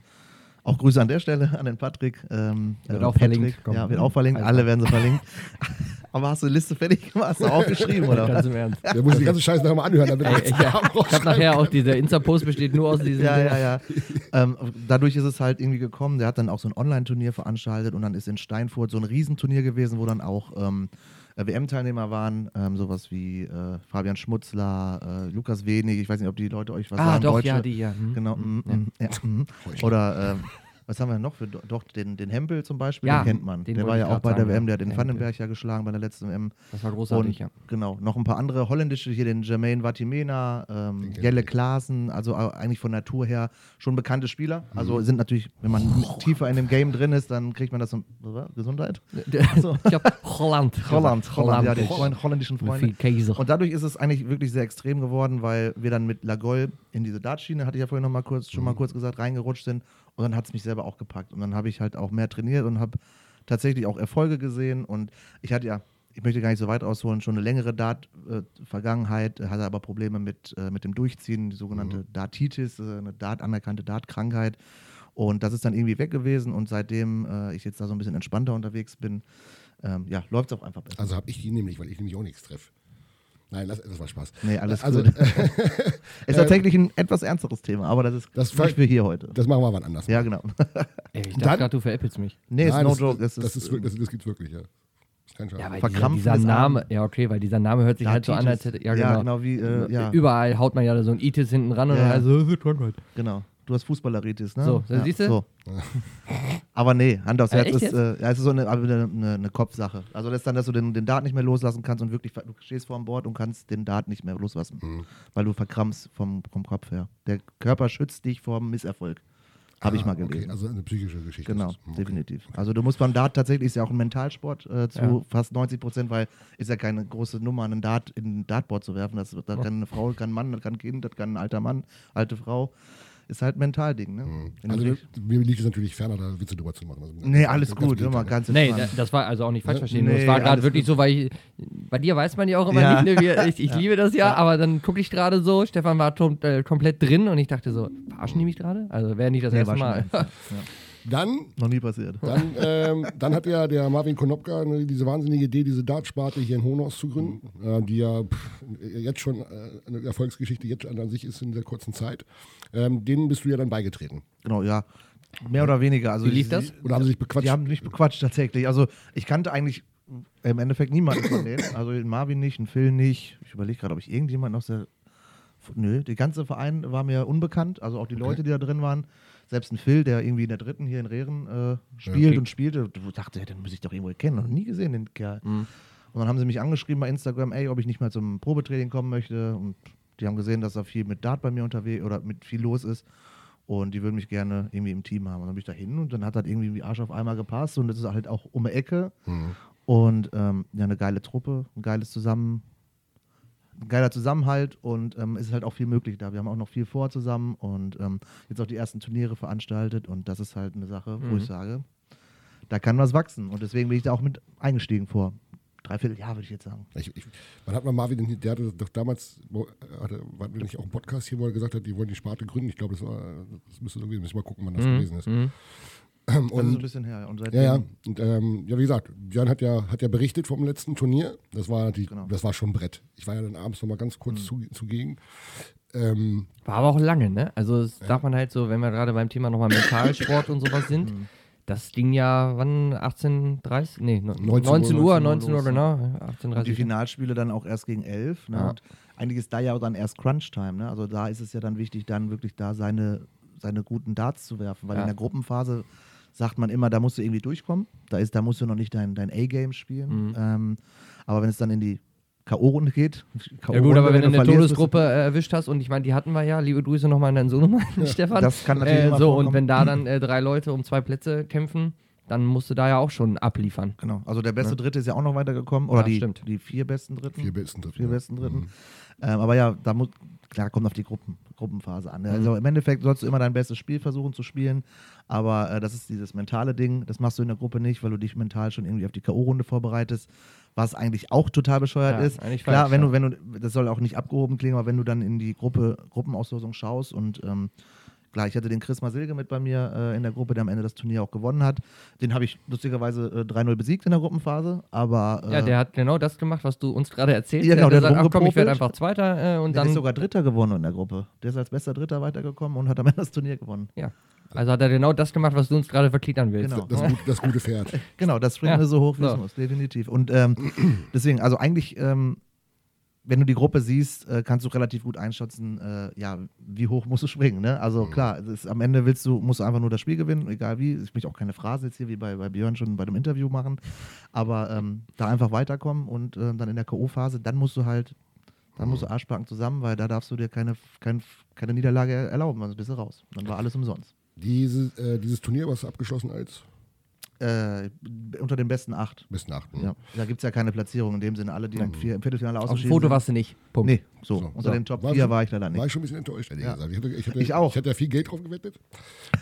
Auch Grüße an der Stelle an den Patrick. Ähm, Wird äh, auch Patrick. verlinkt, komm. Ja, wird auch verlinkt. Also. Alle werden sie verlinkt. *laughs* Aber hast du die Liste fertig gemacht? Hast du aufgeschrieben, oder? Ganz im Ernst. der muss die ganze Scheiße nachher mal anhören, damit Ey, er ich, ich habe nachher auch, dieser Insta-Post besteht nur aus diesen. Ja, ja, ja. ähm, dadurch ist es halt irgendwie gekommen. Der hat dann auch so ein Online-Turnier veranstaltet und dann ist in Steinfurt so ein Riesenturnier gewesen, wo dann auch ähm, äh, WM-Teilnehmer waren, ähm, sowas wie äh, Fabian Schmutzler, äh, Lukas Wenig, ich weiß nicht, ob die Leute euch was Ah, sagen. doch, Deutsche. ja, die, ja. Hm. Genau. mm, mm, ja, mm. Oder ähm, was haben wir noch für doch den, den Hempel zum Beispiel, Ja, den kennt man. den der war ja auch bei der sagen, WM, der hat den. Vandenberg ja geschlagen bei der letzten WM. Das war großartig, Und ja. genau, noch ein paar andere holländische, hier den Jermaine Vatimena, ähm, Jelle ich. Klaassen, also eigentlich von Natur her schon bekannte Spieler. Mhm. Also sind natürlich, wenn man tiefer in dem Game drin ist, dann kriegt man das war? Gesundheit? *laughs* So. Ich habe Holland. Holland. *laughs* Holland, ja, die Holland. Freund, holländischen Freunde. Käse. Und dadurch ist es eigentlich wirklich sehr extrem geworden, weil wir dann mit Lagol in diese Dartschiene, hatte ich ja vorhin noch mal kurz, schon mal kurz gesagt, reingerutscht sind. Und dann hat es mich selber auch gepackt. Und dann habe ich halt auch mehr trainiert und habe tatsächlich auch Erfolge gesehen. Und ich hatte ja, ich möchte gar nicht so weit ausholen, schon eine längere Dart-Vergangenheit, hatte aber Probleme mit, äh, mit dem Durchziehen, die sogenannte Dartitis, äh, eine Dart, anerkannte Dart-Krankheit. Und das ist dann irgendwie weg gewesen. Und seitdem äh, ich jetzt da so ein bisschen entspannter unterwegs bin, ähm, ja, läuft es auch einfach besser. Also habe ich die nämlich, weil ich nämlich auch nichts treffe. Nein, das, das war Spaß. Nee, alles also, gut. *laughs* ist tatsächlich ein etwas ernsteres Thema, aber das ist Das nicht für hier heute. Das machen wir wann anders. Ja, genau. Ey, *laughs* ich dachte gerade, du veräppelst mich. nee, ist Nein, no das, joke. Das, Das, ist, ist, wirklich- das, das gibt's wirklich, ja. Ist. Ja, weil dieser, Verkrampfen dieser des Name, ja okay, weil dieser Name hört sich halt so an, als hätte, ja genau. wie, äh, ja, Überall haut man ja so ein Itis hinten ran und Ja. dann also, das ist Krankheit. genau. Du hast Fußballeritis, ne? So, ja, siehst du? So. *laughs* Aber nee, Hand aufs Herz ist, äh, ja, es ist so eine, eine, eine, Kopfsache. Also das ist dann, dass du den, den Dart nicht mehr loslassen kannst und wirklich, du stehst vor dem Board und kannst den Dart nicht mehr loslassen, Mhm. weil du verkrampfst vom, vom Kopf her. Der Körper schützt dich vor dem Misserfolg. Habe ich Ah, mal gelesen. Okay, also eine psychische Geschichte. Genau. Okay. definitiv. Also du musst beim Dart tatsächlich, ist ja auch ein Mentalsport äh, zu Ja. fast 90 Prozent, weil ist ja keine große Nummer, einen Dart in ein Dartboard zu werfen. Das, das kann eine Frau, kann ein Mann, das kann ein Kind, das kann ein alter Mann, alte Frau. Ist halt ein Mentalding. Ne? Du Also mir liegt es natürlich ferner, da Witze drüber zu machen. Also, nee, alles ganz gut, im immer ganz Nee, da- das war also auch nicht falsch Ne? verstehen. Nee, es war gerade wirklich so, weil ich, bei dir weiß man ja auch immer Ja. nicht, ne, ich, ich liebe das ja, aber dann gucke ich gerade so, Stefan war tom, äh, komplett drin und ich dachte so, verarschen die mich gerade? Also wäre nicht das Nee, erste Mal. *laughs* Dann, Noch nie passiert. dann, ähm, dann hat ja der Marvin Konopka ne, diese wahnsinnige Idee, diese Dartsparte hier in Hohenhaus zu gründen, äh, die ja pff, jetzt schon äh, eine Erfolgsgeschichte jetzt an, sich ist in der kurzen Zeit. Ähm, denen bist du ja dann beigetreten. Genau, ja. Mehr oder weniger. Also Wie lief das? Oder haben sie sich bequatscht? Die haben mich bequatscht tatsächlich. Also ich kannte eigentlich im Endeffekt niemanden von denen. Also den Marvin nicht, den Phil nicht. Ich überlege gerade, ob ich irgendjemanden aus der. Nö, der ganze Verein war mir unbekannt. Also auch die Leute, die da drin waren. Selbst ein Phil, der irgendwie in der dritten hier in Rehren äh, spielt Ja. und spielte. Dachte, den muss ich doch irgendwo kennen. Noch nie gesehen, den Kerl. Und dann haben sie mich angeschrieben bei Instagram, ey, ob ich nicht mal zum Probetraining kommen möchte. Und die haben gesehen, dass da viel mit Dart bei mir unterwegs oder mit viel los ist. Und die würden mich gerne irgendwie im Team haben. Und dann bin ich da hin und dann hat das irgendwie wie Arsch auf einmal gepasst. Und das ist halt auch um die Ecke. Und ähm, ja, eine geile Truppe, ein geiles Zusammen, geiler Zusammenhalt und ähm, es ist halt auch viel möglich da. Wir haben auch noch viel vor zusammen und ähm, jetzt auch die ersten Turniere veranstaltet und das ist halt eine Sache, wo Mhm. ich sage, da kann was wachsen. Und deswegen bin ich da auch mit eingestiegen vor dreiviertel Jahr, würde ich jetzt sagen. Ich, ich, wann hat man Marvin, denn- der hatte doch damals, hatte, war nicht auch ein Podcast hier, wo er gesagt hat, die wollen die Sparte gründen. Ich glaube, das war, das müsste gewesen, müssen wir mal gucken, wann das gewesen ist. Mhm. Das ist ein Und, bisschen her. ja. Und seitdem, ja, ja, und, ähm, ja, wie gesagt, Björn hat ja, hat ja berichtet vom letzten Turnier. Das war natürlich, Genau. das war schon ein Brett. Ich war ja dann abends noch mal ganz kurz zu, zugegen. Ähm, War aber auch lange, ne? Also das darf man halt so, wenn wir gerade beim Thema nochmal Mentalsport und sowas sind, das ging ja, wann, 18.30? Nee, no- 19 Uhr, 19 Uhr, 19 19 Uhr, genau. Und die 18.30 Finalspiele dann auch erst gegen elf. Ne? Ja. Und eigentlich ist da ja auch dann erst Crunch-Time. Ne? Also da ist es ja dann wichtig, dann wirklich da seine, seine guten Darts zu werfen. Weil Ja. in der Gruppenphase sagt man immer, da musst du irgendwie durchkommen. Da, ist, da musst du noch nicht dein, dein A-Game spielen. Mhm. Ähm, aber wenn es dann in die K.O.-Runde geht, *laughs* Ja gut, aber wenn du eine Todesgruppe äh, erwischt hast und ich meine, die hatten wir ja, liebe Grüße nochmal an deinen Sohnemann, *laughs* Stefan. Das kann natürlich äh, immer So, vorkommen. und wenn da dann äh, drei Leute um zwei Plätze kämpfen, dann musst du da ja auch schon abliefern. Genau, also der beste Dritte ist ja auch noch weitergekommen. Oder Ja, die, stimmt. die vier besten Dritten. vier besten Dritten. vier ja. besten Dritten. Ähm, aber ja, da muss, klar, kommt auf die Gruppen, Gruppenphase an. ne? Also im Endeffekt sollst du immer dein bestes Spiel versuchen zu spielen, aber äh, das ist dieses mentale Ding, das machst du in der Gruppe nicht, weil du dich mental schon irgendwie auf die K.O.-Runde vorbereitest, was eigentlich auch total bescheuert Ja, ist. eigentlich Klar, falsch, wenn ja. du, wenn du, das soll auch nicht abgehoben klingen, aber wenn du dann in die Gruppe, Gruppenauslosung schaust und ähm, Klar, ich hatte den Chris Masilge mit bei mir äh, in der Gruppe, der am Ende das Turnier auch gewonnen hat. Den habe ich lustigerweise äh, 3-0 besiegt in der Gruppenphase, aber äh, Ja, der hat genau das gemacht, was du uns gerade erzählt hast. Ja, genau, der der hat gesagt, ach komm, ich werde einfach Zweiter äh, und der dann, ist sogar Dritter geworden in der Gruppe. Der ist als bester Dritter weitergekommen und hat am Ende das Turnier gewonnen. ja. Also hat er genau das gemacht, was du uns gerade verklickern willst. Genau. Das, gut, das gute Pferd. *laughs* Genau, das springt Ja, mir so hoch, wie es so. muss, definitiv. Und ähm, *clears throat* deswegen, also eigentlich, ähm, wenn du die Gruppe siehst, äh, kannst du relativ gut einschätzen, äh, ja, wie hoch musst du springen. Ne? Also klar, es ist, am Ende willst du, musst du einfach nur das Spiel gewinnen, egal wie. Ich möchte auch keine Phrase jetzt hier wie bei, bei Björn schon bei dem Interview machen, aber ähm, da einfach weiterkommen und äh, dann in der K.O.-Phase, dann musst du halt, dann musst du Arschbacken zusammen, weil da darfst du dir keine, kein, keine Niederlage erlauben, sonst bist du raus. Dann war alles umsonst. Diese, äh, dieses Turnier, was abgeschlossen als Äh, unter den besten acht. besten Achten. Ja, da gibt es ja keine Platzierung in dem Sinne. Alle, die vier, im Viertelfinale Auf dem ausgeschieden Foto sind. warst du nicht. Punkt. Nee, so. So. Unter So. den Top War 4 schon- war ich leider War nicht. ich schon ein bisschen enttäuscht, ehrlich Ja. gesagt. Ich, hatte, ich, hatte, Ich auch. Ich hätte ja viel Geld drauf gewettet.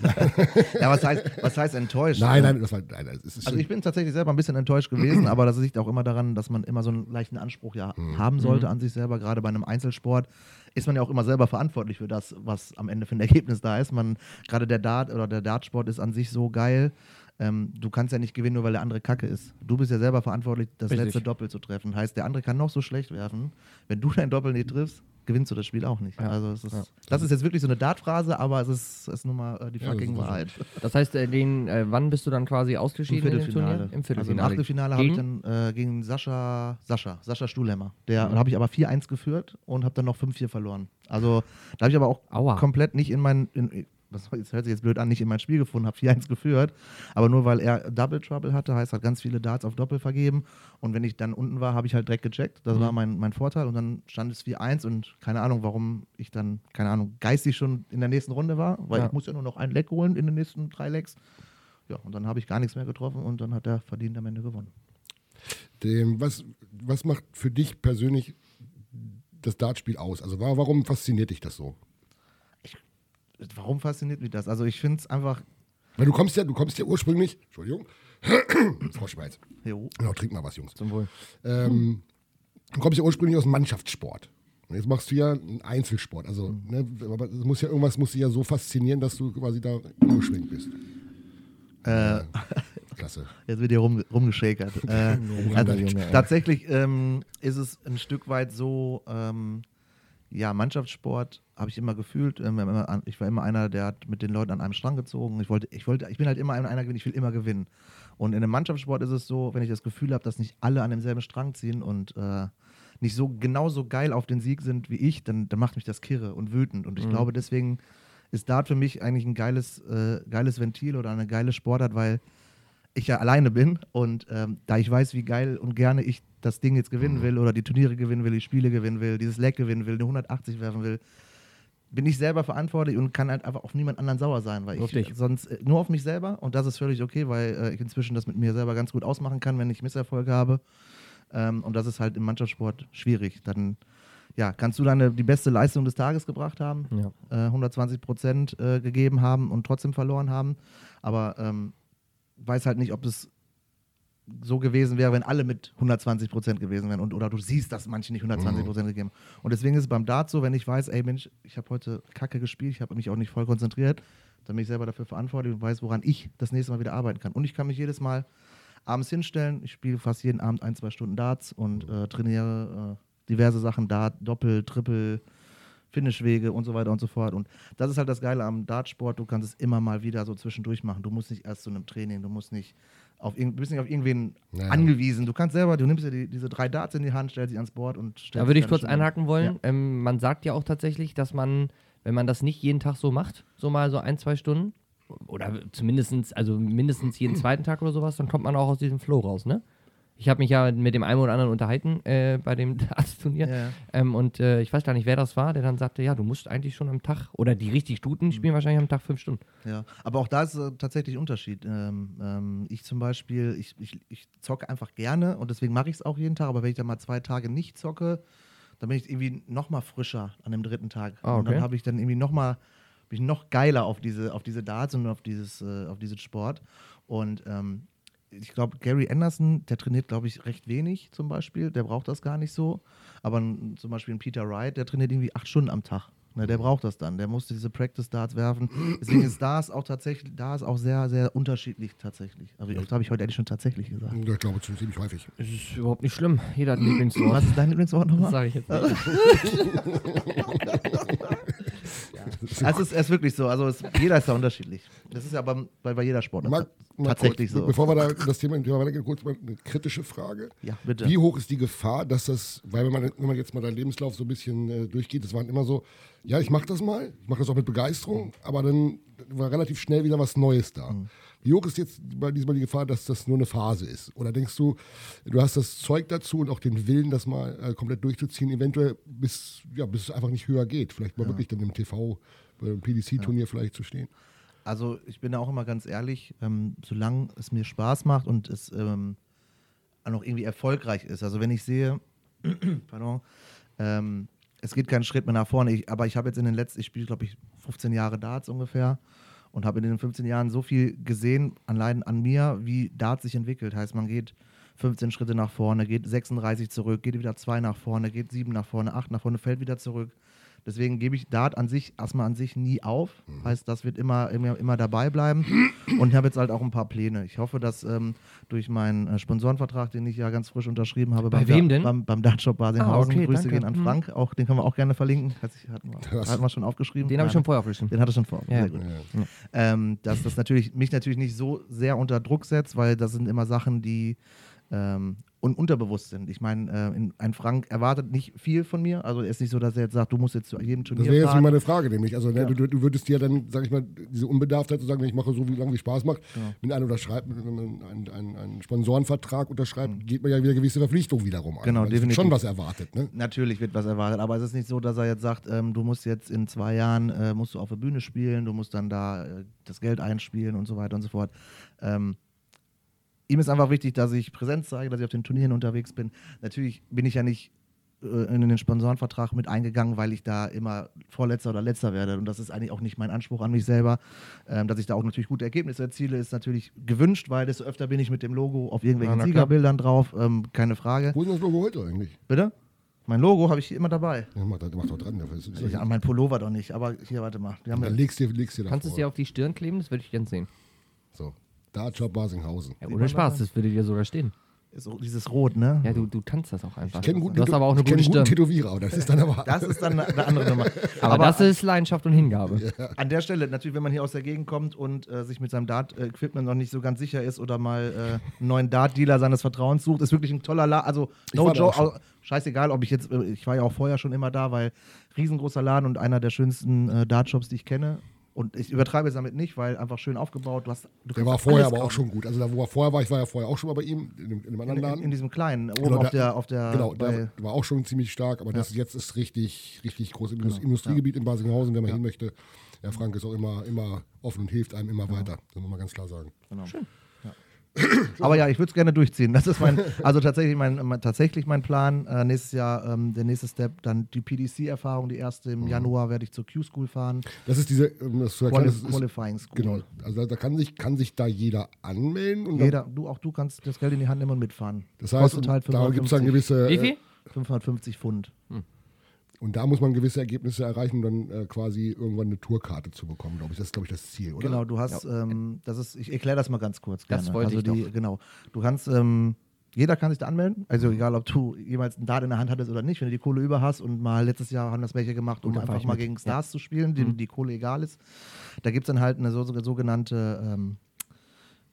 *laughs* Ja, was heißt, was heißt enttäuscht? Nein, nein, das war. Nein, das ist Also ich bin tatsächlich selber ein bisschen enttäuscht gewesen, *clears throat* aber das liegt auch immer daran, dass man immer so einen leichten Anspruch ja haben sollte an sich selber. Gerade bei einem Einzelsport ist man ja auch immer selber verantwortlich für das, was am Ende für ein Ergebnis da ist. Man, gerade der Dart oder der Dartsport ist an sich so geil. Ähm, du kannst ja nicht gewinnen, nur weil der andere Kacke ist. Du bist ja selber verantwortlich, das Richtig. letzte Doppel zu treffen. Heißt, der andere kann noch so schlecht werfen. Wenn du dein Doppel nicht triffst, gewinnst du das Spiel auch nicht. Ja. Also es ist, Ja. das ist jetzt wirklich so eine Dartphrase, aber es ist, ist nun mal äh, die Ja, fucking so. Wahrheit. Das heißt, äh, den, äh, wann bist du dann quasi Im ausgeschieden in dem Viertelfinale. Im Also Viertelfinale. im Achtelfinale habe ich dann äh, gegen Sascha, Sascha, Sascha Stuhlhemmer. Der da habe ich aber 4-1 geführt und habe dann noch 5-4 verloren. Also da habe ich aber auch Aua. komplett nicht in mein, in, das hört sich jetzt blöd an, nicht in mein Spiel gefunden, habe 4-1 geführt. Aber nur weil er Double Trouble hatte, heißt hat ganz viele Darts auf Doppel vergeben. Und wenn ich dann unten war, habe ich halt direkt gecheckt. Das Mhm. war mein, mein Vorteil. Und dann stand es 4-1 und keine Ahnung, warum ich dann, keine Ahnung, geistig schon in der nächsten Runde war, weil Ja. ich muss ja nur noch ein Leck holen in den nächsten drei Lecks. Ja, und dann habe ich gar nichts mehr getroffen und dann hat er verdient am Ende gewonnen. Dem, was, was macht für dich persönlich das Dartspiel aus? Also wa- warum fasziniert dich das so? Warum fasziniert mich das? Also ich finde es einfach. Weil du kommst ja, du kommst ja ursprünglich, Entschuldigung, *clears throat* Froschschweiz. Jo, Genau, trink mal was, Jungs. Zum Wohl. Ähm, du kommst ja ursprünglich aus dem Mannschaftssport. Und jetzt machst du ja einen Einzelsport. Also, ne, aber es muss ja irgendwas muss dich ja so faszinieren, dass du quasi da umgeschwenkt bist. äh, *laughs* Klasse. jetzt wird hier rum, rumgeschakert. *laughs* äh, also, tatsächlich ähm, ist es ein Stück weit so, ähm, ja, Mannschaftssport habe ich immer gefühlt. Ähm, ich war immer einer, der hat mit den Leuten an einem Strang gezogen. Ich wollte, ich wollte, ich bin halt immer einer gewinnen, ich will immer gewinnen. Und in einem Mannschaftssport ist es so, wenn ich das Gefühl habe, dass nicht alle an demselben Strang ziehen und äh, nicht so genauso geil auf den Sieg sind wie ich, dann, dann macht mich das kirre und wütend. Und ich glaube, deswegen ist Dart für mich eigentlich ein geiles, äh, geiles Ventil oder eine geile Sportart, weil ich ja alleine bin und ähm, da ich weiß, wie geil und gerne ich das Ding jetzt gewinnen will oder die Turniere gewinnen will, die Spiele gewinnen will, dieses Leck gewinnen will, eine 180 werfen will, bin ich selber verantwortlich und kann halt einfach auf niemand anderen sauer sein, weil ich sonst äh, nur auf mich selber und das ist völlig okay, weil äh, ich inzwischen das mit mir selber ganz gut ausmachen kann, wenn ich Misserfolge habe. Ähm, und das ist halt im Mannschaftssport schwierig. Dann ja, kannst du deine die beste Leistung des Tages gebracht haben, Ja. äh, 120 Prozent äh, gegeben haben und trotzdem verloren haben. Aber ähm, weiß halt nicht, ob es so gewesen wäre, wenn alle mit 120 Prozent gewesen wären und oder du siehst, dass manche nicht 120 Prozent gegeben haben. Und deswegen ist es beim Dart so, wenn ich weiß, ey Mensch, ich habe heute Kacke gespielt, ich habe mich auch nicht voll konzentriert, dann bin ich selber dafür verantwortlich und weiß, woran ich das nächste Mal wieder arbeiten kann. Und ich kann mich jedes Mal abends hinstellen, ich spiele fast jeden Abend ein, zwei Stunden Darts und äh, trainiere äh, diverse Sachen, Dart, Doppel, Triple, Finishwege und so weiter und so fort. Und das ist halt das Geile am Dartsport, du kannst es immer mal wieder so zwischendurch machen. Du musst nicht erst zu einem Training, du musst nicht auf, du bist nicht auf irgendwen Ja. angewiesen. Du kannst selber, du nimmst dir die, diese drei Darts in die Hand, stellst sie ans Board und stellst Da würde ich kurz Stunde. einhaken wollen. Ja. Ähm, man sagt ja auch tatsächlich, dass man, wenn man das nicht jeden Tag so macht, so mal so ein, zwei Stunden, oder zumindest, also mindestens jeden zweiten Tag oder sowas, dann kommt man auch aus diesem Flow raus, ne? Ich habe mich ja mit dem einen oder anderen unterhalten äh, bei dem *laughs* Darts-Turnier. Ja. Ähm, und äh, ich weiß gar nicht, wer das war, der dann sagte, ja, du musst eigentlich schon am Tag, oder die richtig Guten spielen wahrscheinlich am Tag fünf Stunden. Ja, aber auch da ist äh, tatsächlich Unterschied. Ähm, ähm, ich zum Beispiel, ich, ich, ich zocke einfach gerne und deswegen mache ich es auch jeden Tag, aber wenn ich dann mal zwei Tage nicht zocke, dann bin ich irgendwie noch mal frischer an dem dritten Tag. Ah, Und okay. dann habe ich dann irgendwie noch mal, bin ich noch geiler auf diese, auf diese Darts und auf, dieses, äh, auf diesen Sport. Und ähm, ich glaube, Gary Anderson, der trainiert, glaube ich, recht wenig zum Beispiel. Der braucht das gar nicht so. Aber ein, zum Beispiel ein Peter Wright, der trainiert irgendwie acht Stunden am Tag. Ne, der braucht das dann. Der musste diese Practice Darts werfen. Deswegen ist das auch tatsächlich, da ist auch sehr, sehr unterschiedlich tatsächlich. Aber das habe ich heute eigentlich schon tatsächlich gesagt. Ja, Ich glaube, schon ziemlich häufig. Das ist überhaupt nicht schlimm. Jeder hat ein *clears throat* Lieblingswort. Was ist dein Lieblingswort Das nochmal? sage ich jetzt *laughs* nicht. *laughs* Also es ist, wirklich so. Also es, jeder ist da unterschiedlich. Das ist ja bei, bei, bei jeder Sportart Mal, mal tatsächlich kurz, so. Bevor wir da das Thema, Thema weitergehen, kurz mal eine kritische Frage. Ja, bitte. Wie hoch ist die Gefahr, dass das, weil wenn man, wenn man jetzt mal deinen Lebenslauf so ein bisschen äh, durchgeht, das waren immer so, ja, ich mache das mal, ich mache das auch mit Begeisterung, aber dann war relativ schnell wieder was Neues da. Mhm. Wie hoch ist jetzt diesmal die Gefahr, dass das nur eine Phase ist? Oder denkst du, du hast das Zeug dazu und auch den Willen, das mal äh, komplett durchzuziehen, eventuell bis, ja, bis es einfach nicht höher geht? Vielleicht mal wirklich dann im TV, beim PDC-Turnier vielleicht zu stehen. Also ich bin da auch immer ganz ehrlich, ähm, solange es mir Spaß macht und es ähm, auch noch irgendwie erfolgreich ist. Also wenn ich sehe, *clears throat* pardon, ähm, es geht keinen Schritt mehr nach vorne, ich, aber ich habe jetzt in den letzten, ich spiele glaube ich 15 Jahre Darts ungefähr und habe in den 15 Jahren so viel gesehen, allein an mir, wie Darts sich entwickelt. Heißt, man geht 15 Schritte nach vorne, geht 36 zurück, geht wieder 2 nach vorne, geht 7 nach vorne, 8 nach vorne, fällt wieder zurück. Deswegen gebe ich Dart an sich erstmal an sich nie auf. Heißt, das wird immer, immer, immer dabei bleiben. *clears throat* Und ich habe jetzt halt auch ein paar Pläne. Ich hoffe, dass ähm, durch meinen äh, Sponsorenvertrag, den ich ja ganz frisch unterschrieben habe, Bei beim, wem Da- denn? beim, beim Dartshop Basinghausen. Ah, okay, Grüße danke. gehen an Mhm. Frank. Auch den können wir auch gerne verlinken. Hat, sich, hatten, wir, Das- hatten wir schon aufgeschrieben. Den habe ich schon vorher aufgeschrieben. Den hatte ich schon vor. Ja. Sehr gut. Ähm, dass das natürlich mich natürlich nicht so sehr unter Druck setzt, weil das sind immer Sachen, die ähm, un unterbewusst sind. Ich meine, äh, in- ein Frank erwartet nicht viel von mir. Also er ist nicht so, dass er jetzt sagt, du musst jetzt zu jedem Turnier Das wäre jetzt meine Frage, nämlich. Also, ne, Ja. du, du würdest dir dann, sag ich mal, diese Unbedarftheit zu sagen, ich mache so, wie lange wie Spaß macht. Genau. Wenn einer unterschreibt, wenn man einen, einen, einen Sponsorenvertrag unterschreibt, geht man ja wieder gewisse Verpflichtungen wiederum. Mhm. Genau, Weil es wird definitiv. schon was erwartet, ne? Natürlich wird was erwartet, aber es ist nicht so, dass er jetzt sagt, ähm, du musst jetzt in zwei Jahren äh, musst du auf der Bühne spielen, du musst dann da äh, das Geld einspielen und so weiter und so fort. Ähm, ihm ist einfach wichtig, dass ich Präsenz zeige, dass ich auf den Turnieren unterwegs bin. Natürlich bin ich ja nicht äh, in den Sponsorenvertrag mit eingegangen, weil ich da immer Vorletzter oder Letzter werde. Und das ist eigentlich auch nicht mein Anspruch an mich selber. Ähm, dass ich da auch natürlich gute Ergebnisse erziele, ist natürlich gewünscht, weil desto öfter bin ich mit dem Logo auf irgendwelchen na klar. Siegerbildern drauf. Ähm, keine Frage. Wo ist das Logo heute eigentlich? Bitte? Mein Logo habe ich hier immer dabei. Ja, mach, das- mach doch dran. Dafür ist, ist, Ja, mein Pullover doch nicht, aber hier, warte mal. Ja, dann legst du dir, legst dir Kannst du es dir auf die Stirn kleben? Das würde ich gern sehen. So. Dartshop Basinghausen. Ja, ohne Spaß, das? würde dir sogar stehen. ist so dieses Rot, ne? Ja, du, du kannst das auch einfach. Ich kenne guten, aber auch eine ich kenn gute guten. Tätowierer, aber das ist dann aber. Das ist dann eine, andere Nummer. *laughs* Aber, das ist Leidenschaft und Hingabe. An der Stelle, natürlich, wenn man hier aus der Gegend kommt und äh, sich mit seinem Dart-Equipment noch nicht so ganz sicher ist oder mal äh, einen neuen Dart-Dealer seines Vertrauens sucht, ist wirklich ein toller Laden. Also, no joke, scheißegal, ob ich jetzt, äh, ich war ja auch vorher schon immer da, weil riesengroßer Laden und einer der schönsten äh, Dart-Shops, die ich kenne. Und ich übertreibe es damit nicht, weil einfach schön aufgebaut. Du hast, du Der kannst war vorher aber auch kaufen. schon gut. Also da, wo er vorher war, ich war ja vorher auch schon mal bei ihm, in dem, in dem anderen In, Laden. in, in diesem kleinen, oben Genau, auf, der- der, auf der. Genau, der war auch schon ziemlich stark, aber das jetzt ist richtig, richtig groß im Genau, Industriegebiet in Basinghausen, wenn man hin möchte. Der Frank ist auch immer, immer offen und hilft einem immer weiter, das muss man ganz klar sagen. Genau. Ja. *clears throat* Aber ja, ich würde es gerne durchziehen. Das ist mein, *laughs* also tatsächlich mein, mein, tatsächlich mein Plan. Äh, nächstes Jahr ähm, der nächste Step, dann die PDC-Erfahrung, die erste Mhm. im Januar werde ich zur Q-School fahren. Das ist diese, um das zu erklären, Quali das ist, Qualifying School. genau, also da, kann sich, kann sich da jeder anmelden und dann, Jeder, du auch du kannst das Geld in die Hand nehmen und mitfahren. das heißt, halt da gibt es dann 550, gewisse, Wie viel? 550 Pfund. Und da muss man gewisse Ergebnisse erreichen, um dann äh, quasi irgendwann eine Tourkarte zu bekommen, glaube ich. Das ist, glaube ich, das Ziel, oder? Genau, du hast, ähm, das ist, ich erkläre das mal ganz kurz. Das gerne. wollte also ich die, Genau, du kannst, ähm, jeder kann sich da anmelden. Also egal, ob du jemals einen Dart in der Hand hattest oder nicht, wenn du die Kohle über hast und mal letztes Jahr haben das welche gemacht, um einfach mal mit. gegen Stars zu spielen, denen die Kohle egal ist. Da gibt es dann halt eine so, sogenannte ähm,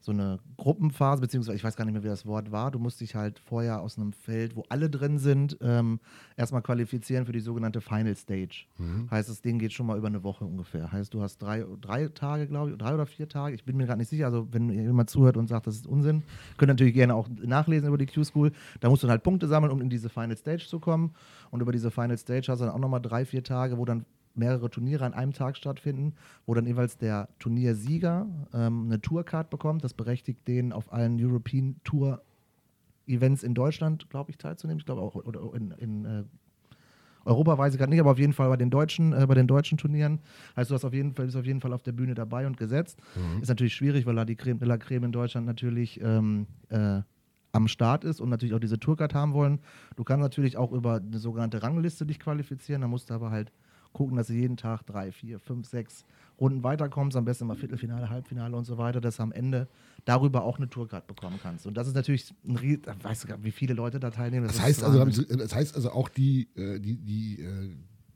so eine Gruppenphase, beziehungsweise ich weiß gar nicht mehr, wie das Wort war. Du musst dich halt vorher aus einem Feld, wo alle drin sind, ähm, erstmal qualifizieren für die sogenannte Final Stage. Heißt, das Ding geht schon mal über eine Woche ungefähr. Heißt, du hast drei, drei Tage, glaube ich, drei oder vier Tage. Ich bin mir gerade nicht sicher. Also, wenn jemand zuhört und sagt, das ist Unsinn, könnt ihr natürlich gerne auch nachlesen über die Q-School. Da musst du dann halt Punkte sammeln, um in diese Final Stage zu kommen. Und über diese Final Stage hast du dann auch nochmal drei, vier Tage, wo dann mehrere Turniere an einem Tag stattfinden, wo dann jeweils der Turniersieger ähm, eine Tourcard bekommt. Das berechtigt den auf allen European Tour Events in Deutschland, glaube ich, teilzunehmen. Ich glaube auch oder in, in äh, Europa weiß ich gerade nicht, aber auf jeden Fall bei den deutschen, äh, bei den deutschen Turnieren. Heißt, du hast auf jeden Fall, bist auf jeden Fall auf der Bühne dabei und gesetzt. Ist natürlich schwierig, weil da die Creme de la Creme in Deutschland natürlich ähm, äh, am Start ist und natürlich auch diese Tourcard haben wollen. Du kannst natürlich auch über eine sogenannte Rangliste dich qualifizieren. Da musst du aber halt gucken, dass du jeden Tag drei, vier, fünf, sechs Runden weiterkommst. Am besten mal Viertelfinale, Halbfinale und so weiter, dass du am Ende darüber auch eine Tourcard bekommen kannst. Und das ist natürlich ein Ries weißt du gar, wie viele Leute da teilnehmen. Das ist heißt, also, das heißt also auch die, äh, die, die, äh,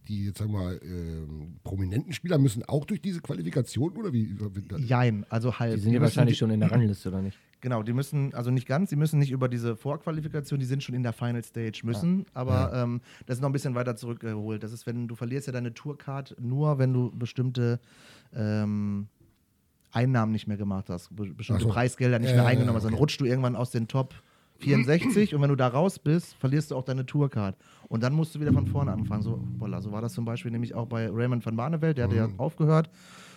die jetzt sagen wir mal, ähm, prominenten Spieler müssen auch durch diese Qualifikation oder wie? Jein, also halb. Die sind ja wahrscheinlich die- schon in der Rangliste, oder nicht? Genau, die müssen, also nicht ganz, die müssen nicht über diese Vorqualifikation, die sind schon in der Final Stage müssen, aber ähm, das ist noch ein bisschen weiter zurückgeholt. Das ist, wenn du verlierst ja deine Tourcard nur, wenn du bestimmte ähm, Einnahmen nicht mehr gemacht hast, be bestimmte so. Preisgelder nicht Ja, mehr ja, eingenommen ja, hast, dann okay. rutschst du irgendwann aus den Top 64 und wenn du da raus bist, verlierst du auch deine Tourcard. Und dann musst du wieder von vorne anfangen. So, voilà, so war das zum Beispiel nämlich auch bei Raymond van Barneveld, der hatte ja aufgehört.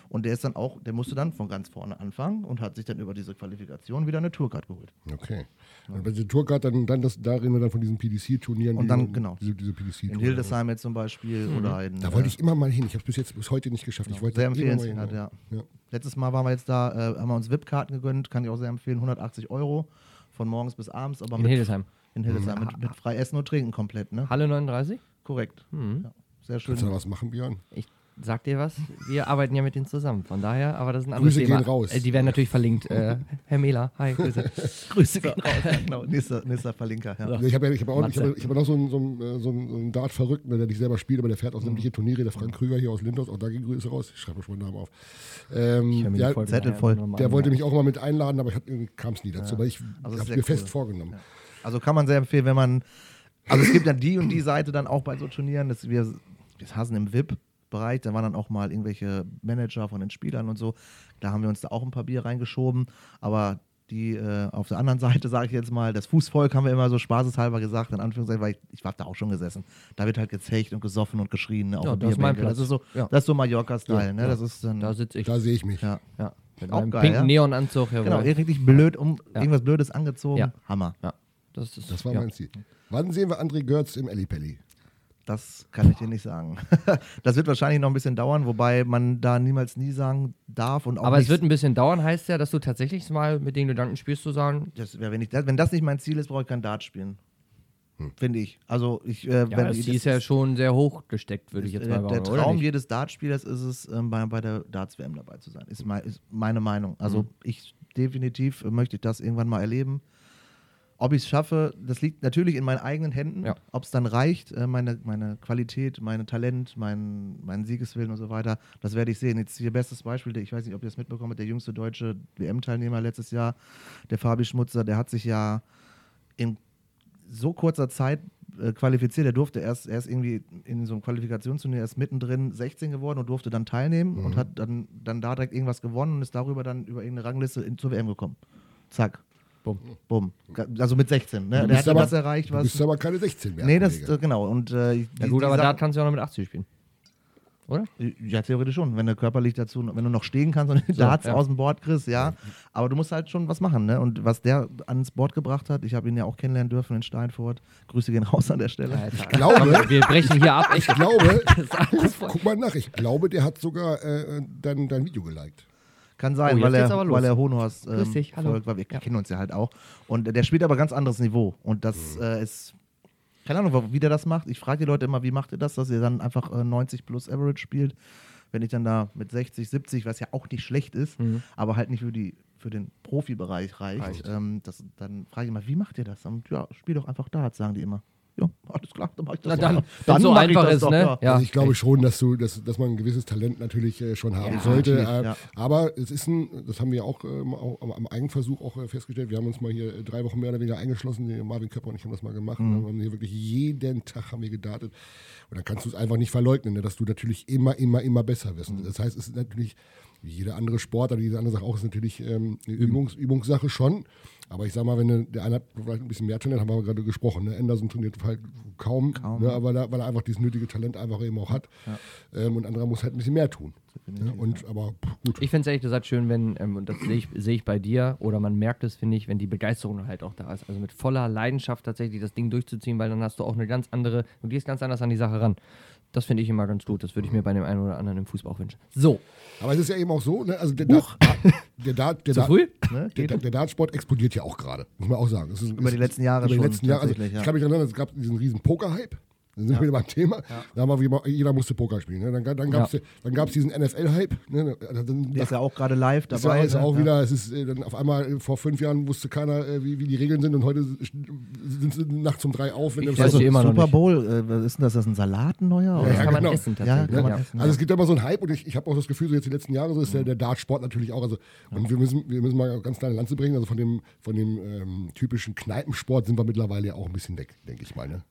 Und der ist dann auch, der musste dann von ganz vorne anfangen und hat sich dann über diese Qualifikation wieder eine Tourcard geholt. Okay. Und bei dieser Tourcard dann, dann das, da reden wir dann von diesen PDC-Turnieren. Und die- dann, genau. Diese, diese PDC-Touren. In Hildesheim jetzt zum Beispiel oder in. Da wollte äh, ich immer mal hin. Ich habe es bis jetzt bis heute nicht geschafft. Ich wollte sehr immer mal hin, empfehlenswert, ja. ja. Letztes Mal waren wir jetzt da, äh, haben wir uns VIP-Karten gegönnt, kann ich auch sehr empfehlen, 180 Euro von morgens bis abends, aber In mit, Hildesheim. in Hildesheim mit, mit frei Essen und Trinken komplett, ne? Halle 39? Korrekt. Ja, sehr schön. Kannst du da was machen, Björn? Ich sag dir was, wir arbeiten ja mit denen zusammen. Von daher, aber das ist ein anderes Grüße Thema. gehen raus. Äh, Die werden natürlich verlinkt. Äh, Herr Mehler, hi, Grüße. *laughs* Grüße gehen raus. Genau, nächster, nächster Verlinker. Ja. Ja, Ich habe ja, ich hab auch, ich hab, ich hab noch so einen, so einen, äh, so einen, so einen Dart-Verrückten, der nicht selber spielt, aber der fährt auch sämtliche Turniere. Der Frank Krüger hier aus Lindhaus, auch da gehen Grüße raus. Ich schreibe mir schon mal den Namen auf. Ähm, Ich ja, Folge Zettel voll. der wollte mich auch mal mit einladen, aber kam es nie dazu, weil ich Also habe mir fest cool. vorgenommen. Also kann man sehr empfehlen, wenn man. Also es gibt ja die und die Seite dann auch bei so Turnieren. Das, wir, wir hassen im VIP-Bereich, da waren dann auch mal irgendwelche Manager von den Spielern und so. Da haben wir uns da auch ein paar Bier reingeschoben. Aber die äh, auf der anderen *laughs* Seite, sage ich jetzt mal, das Fußvolk haben wir immer so spaßeshalber gesagt, in Anführungszeichen, weil ich, ich war da auch schon gesessen. Da wird halt gezecht und gesoffen und geschrien. Ne, auf Ja, das ist mein. Platz. Das ist so, Ja. das ist so Mallorca-Style. Ja, ne? ja. Das ist dann. Da sitze ich. Da sehe ich mich. ja. ja, mit Auch meinem geil, pinken ja? Neonanzug. jawohl. Genau, richtig blöd, um Ja. irgendwas Blödes angezogen. Ja. Hammer. Ja, das ist. Das war ja. mein Ziel. Wann sehen wir André Görz im Ellipelli? Das kann ich dir nicht sagen. *laughs* das wird wahrscheinlich noch ein bisschen dauern, wobei man da niemals nie sagen darf und auch Aber es wird ein bisschen dauern, heißt ja, dass du tatsächlich mal mit den Gedanken spielst, zu sagen, Das wär, wenn, ich, wenn das nicht mein Ziel ist, brauche ich kein Dart spielen. Finde ich. Also ich, äh, ja, wenn, das Ziel ist ja schon sehr hoch gesteckt, würde ich jetzt der, mal der sagen. oder Traum nicht? jedes Dartspielers ist es, ähm, bei, bei der Darts-WM dabei zu sein. Ist, mei- ist meine Meinung. Also Mhm. ich definitiv äh, möchte ich das irgendwann mal erleben. Ob ich es schaffe, das liegt natürlich in meinen eigenen Händen. Ja. Ob es dann reicht, äh, meine, meine Qualität, mein Talent, mein, mein Siegeswillen und so weiter, das werde ich sehen. Jetzt hier bestes Beispiel, ich weiß nicht, ob ihr das mitbekommen habt, der jüngste deutsche WM-Teilnehmer letztes Jahr, der Fabi Schmutzer, der hat sich ja in so kurzer Zeit äh, qualifiziert. Er durfte erst, erst irgendwie in so einem Qualifikationsturnier erst mittendrin 16 geworden und durfte dann teilnehmen und hat dann, dann da direkt irgendwas gewonnen und ist darüber dann über irgendeine Rangliste in, zur WM gekommen. Zack. Bumm. Bumm. Also mit 16. Ne? Du Der hat aber- das erreicht, Du was. bist aber keine 16 mehr. Nee, das äh, genau. Und, äh, die, Ja gut, aber da kannst du ja noch mit 80 spielen. Oder? Ja, theoretisch schon. Wenn du körperlich dazu, wenn du noch stehen kannst und *laughs* die Darts ja. aus dem Board kriegst, ja. Aber du musst halt schon was machen, ne? Und was der ans Board gebracht hat, ich habe ihn ja auch kennenlernen dürfen in Steinfurt. Grüße gehen raus an der Stelle. Ich glaube- wir brechen hier ab. Ich glaube, *laughs* ist alles voll. guck mal nach, ich glaube, der hat sogar äh, dein, dein Video geliked. Kann sein, Oh, weil, er, weil er ähm, Grüß dich, hallo. folgt, weil wir Ja. kennen uns ja halt auch. Und äh, der spielt aber ganz anderes Niveau. Und das Mhm. äh, ist, keine Ahnung, wie der das macht. Ich frage die Leute immer, wie macht ihr das, dass ihr dann einfach äh, 90 plus Average spielt? Wenn ich dann da mit 60, 70, was ja auch nicht schlecht ist, Mhm. aber halt nicht für, die, für den Profibereich reicht, Reicht. Ähm, das, dann frage ich immer, wie macht ihr das? Und ja, spiel doch einfach Darts, sagen die immer. Ja, alles klar, dann mach ich das Na dann, Ja, wenn's so einfach das ist, doch, ne? ja. Ja. also ich glaube schon, dass du, dass, dass man ein gewisses Talent natürlich äh, schon haben Ja, sollte. Äh, ja. Aber es ist ein, das haben wir auch, ähm, auch am, Eigenversuch auch äh, festgestellt. Wir haben uns mal hier äh, drei Wochen mehr oder weniger eingeschlossen. Marvin Köpper und ich haben das mal gemacht. Mhm. Und haben hier wirklich jeden Tag haben wir gedartet. Und dann kannst du es einfach nicht verleugnen, ne, dass du natürlich immer, immer, immer besser wirst. Mhm. Das heißt, es ist natürlich wie jede andere Sport oder jede andere Sache auch, ist natürlich ähm, eine Übungs Übungssache schon. Aber ich sag mal, wenn du, der eine hat vielleicht ein bisschen mehr Talent, haben wir gerade gesprochen. Ne? Anderson trainiert halt kaum, Kaum. Ne? aber da, weil er einfach dieses nötige Talent einfach eben auch hat. Ähm, und anderer muss halt ein bisschen mehr tun. Ne? Und aber pff, gut. Ich finde es ehrlich gesagt schön, wenn, ähm, und das sehe ich, sehe ich bei dir, oder man merkt es, finde ich, wenn die Begeisterung halt auch da ist. Also mit voller Leidenschaft tatsächlich das Ding durchzuziehen, weil dann hast du auch eine ganz andere, du gehst ganz anders an die Sache ran. Das finde ich immer ganz gut. Das würde ich mir bei dem einen oder anderen im Fußball auch wünschen. So, aber es ist ja eben auch so, ne? also der, Dart, der, Dart, der, Dart, früh? Ne? der, der Dartsport explodiert ja auch gerade, muss man auch sagen. Ist, Über es die ist- letzten Jahre über die schon, letzten Jahre. Also, ja. Ich kann mich erinnern, es gab diesen riesen Poker-Hype. Da sind wir wieder beim Thema. Da war wie, jeder musste Poker spielen. Ne? Dann, dann gab es Ja. dann gab's diesen NFL-Hype. Ne? Also Dann, Der ist ja auch gerade live Das dabei. ist ja ne? auch Ja. wieder, es ist äh, dann auf einmal äh, vor fünf Jahren wusste keiner, äh, wie, wie die Regeln sind und heute sind sie nachts um drei auf. Wenn Ich weiß Also, die immer noch Super. Bowl, äh, was ist denn das? Ist das ein Salat, neuer? Ja, oder? das ja, kann man genau. essen Ja, tatsächlich. kann man ja. essen. Also es gibt immer so einen Hype und ich, ich habe auch das Gefühl, so jetzt die letzten Jahre, so ist der, der Dartsport natürlich auch. Also, und wir müssen, wir müssen mal ganz kleine Lanze bringen. Also von dem, von dem ähm, typischen Kneipensport sind wir mittlerweile ja auch ein bisschen weg, denke ich mal. Ne?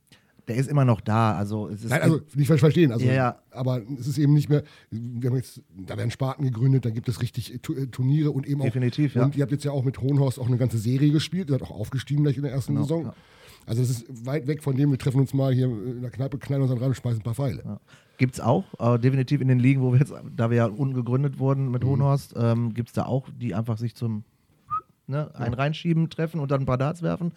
Der ist immer noch da. Also, es ist Nein, also nicht falsch verstehen. Also, Ja, ja. Aber es ist eben nicht mehr, wir haben jetzt, da werden Sparten gegründet, da gibt es richtig äh, äh, Turniere und eben auch. Definitiv, ja. Und ihr habt jetzt ja auch mit Hohenhorst auch eine ganze Serie gespielt, ihr seid auch aufgestiegen gleich in der ersten Genau, Saison. ja. Also es ist weit weg von dem, wir treffen uns mal hier in der Kneipe, knallen uns dann rein und schmeißen ein paar Pfeile. Ja. Gibt es auch, aber definitiv in den Ligen, wo wir jetzt, da wir ja unten gegründet wurden mit Hohenhorst, ähm, gibt es da auch, die einfach sich zum ne, ein reinschieben, treffen und dann ein paar Darts werfen.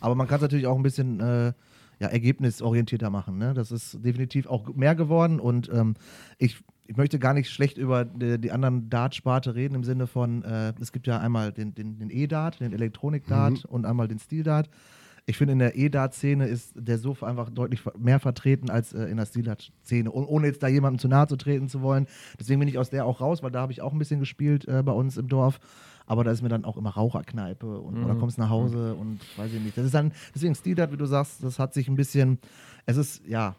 Aber man kann es natürlich auch ein bisschen äh, ja, ergebnisorientierter machen. Ne? Das ist definitiv auch mehr geworden und ähm, ich, ich möchte gar nicht schlecht über die, die anderen Dart-Sparte reden, im Sinne von, äh, es gibt ja einmal den, den, den E-Dart, den Elektronik-Dart und einmal den Stil-Dart. Ich finde, in der E-Dart-Szene ist der Suff einfach deutlich mehr vertreten als äh, in der Stil-Dart-Szene. Und ohne jetzt da jemandem zu nahe zu treten zu wollen. Deswegen bin ich aus der auch raus, weil da habe ich auch ein bisschen gespielt äh, bei uns im Dorf. Aber da ist mir dann auch immer Raucherkneipe und oder kommst nach Hause und weiß ich nicht. Das ist dann, deswegen Stil-Dart, wie du sagst, das hat sich ein bisschen, es ist, ja.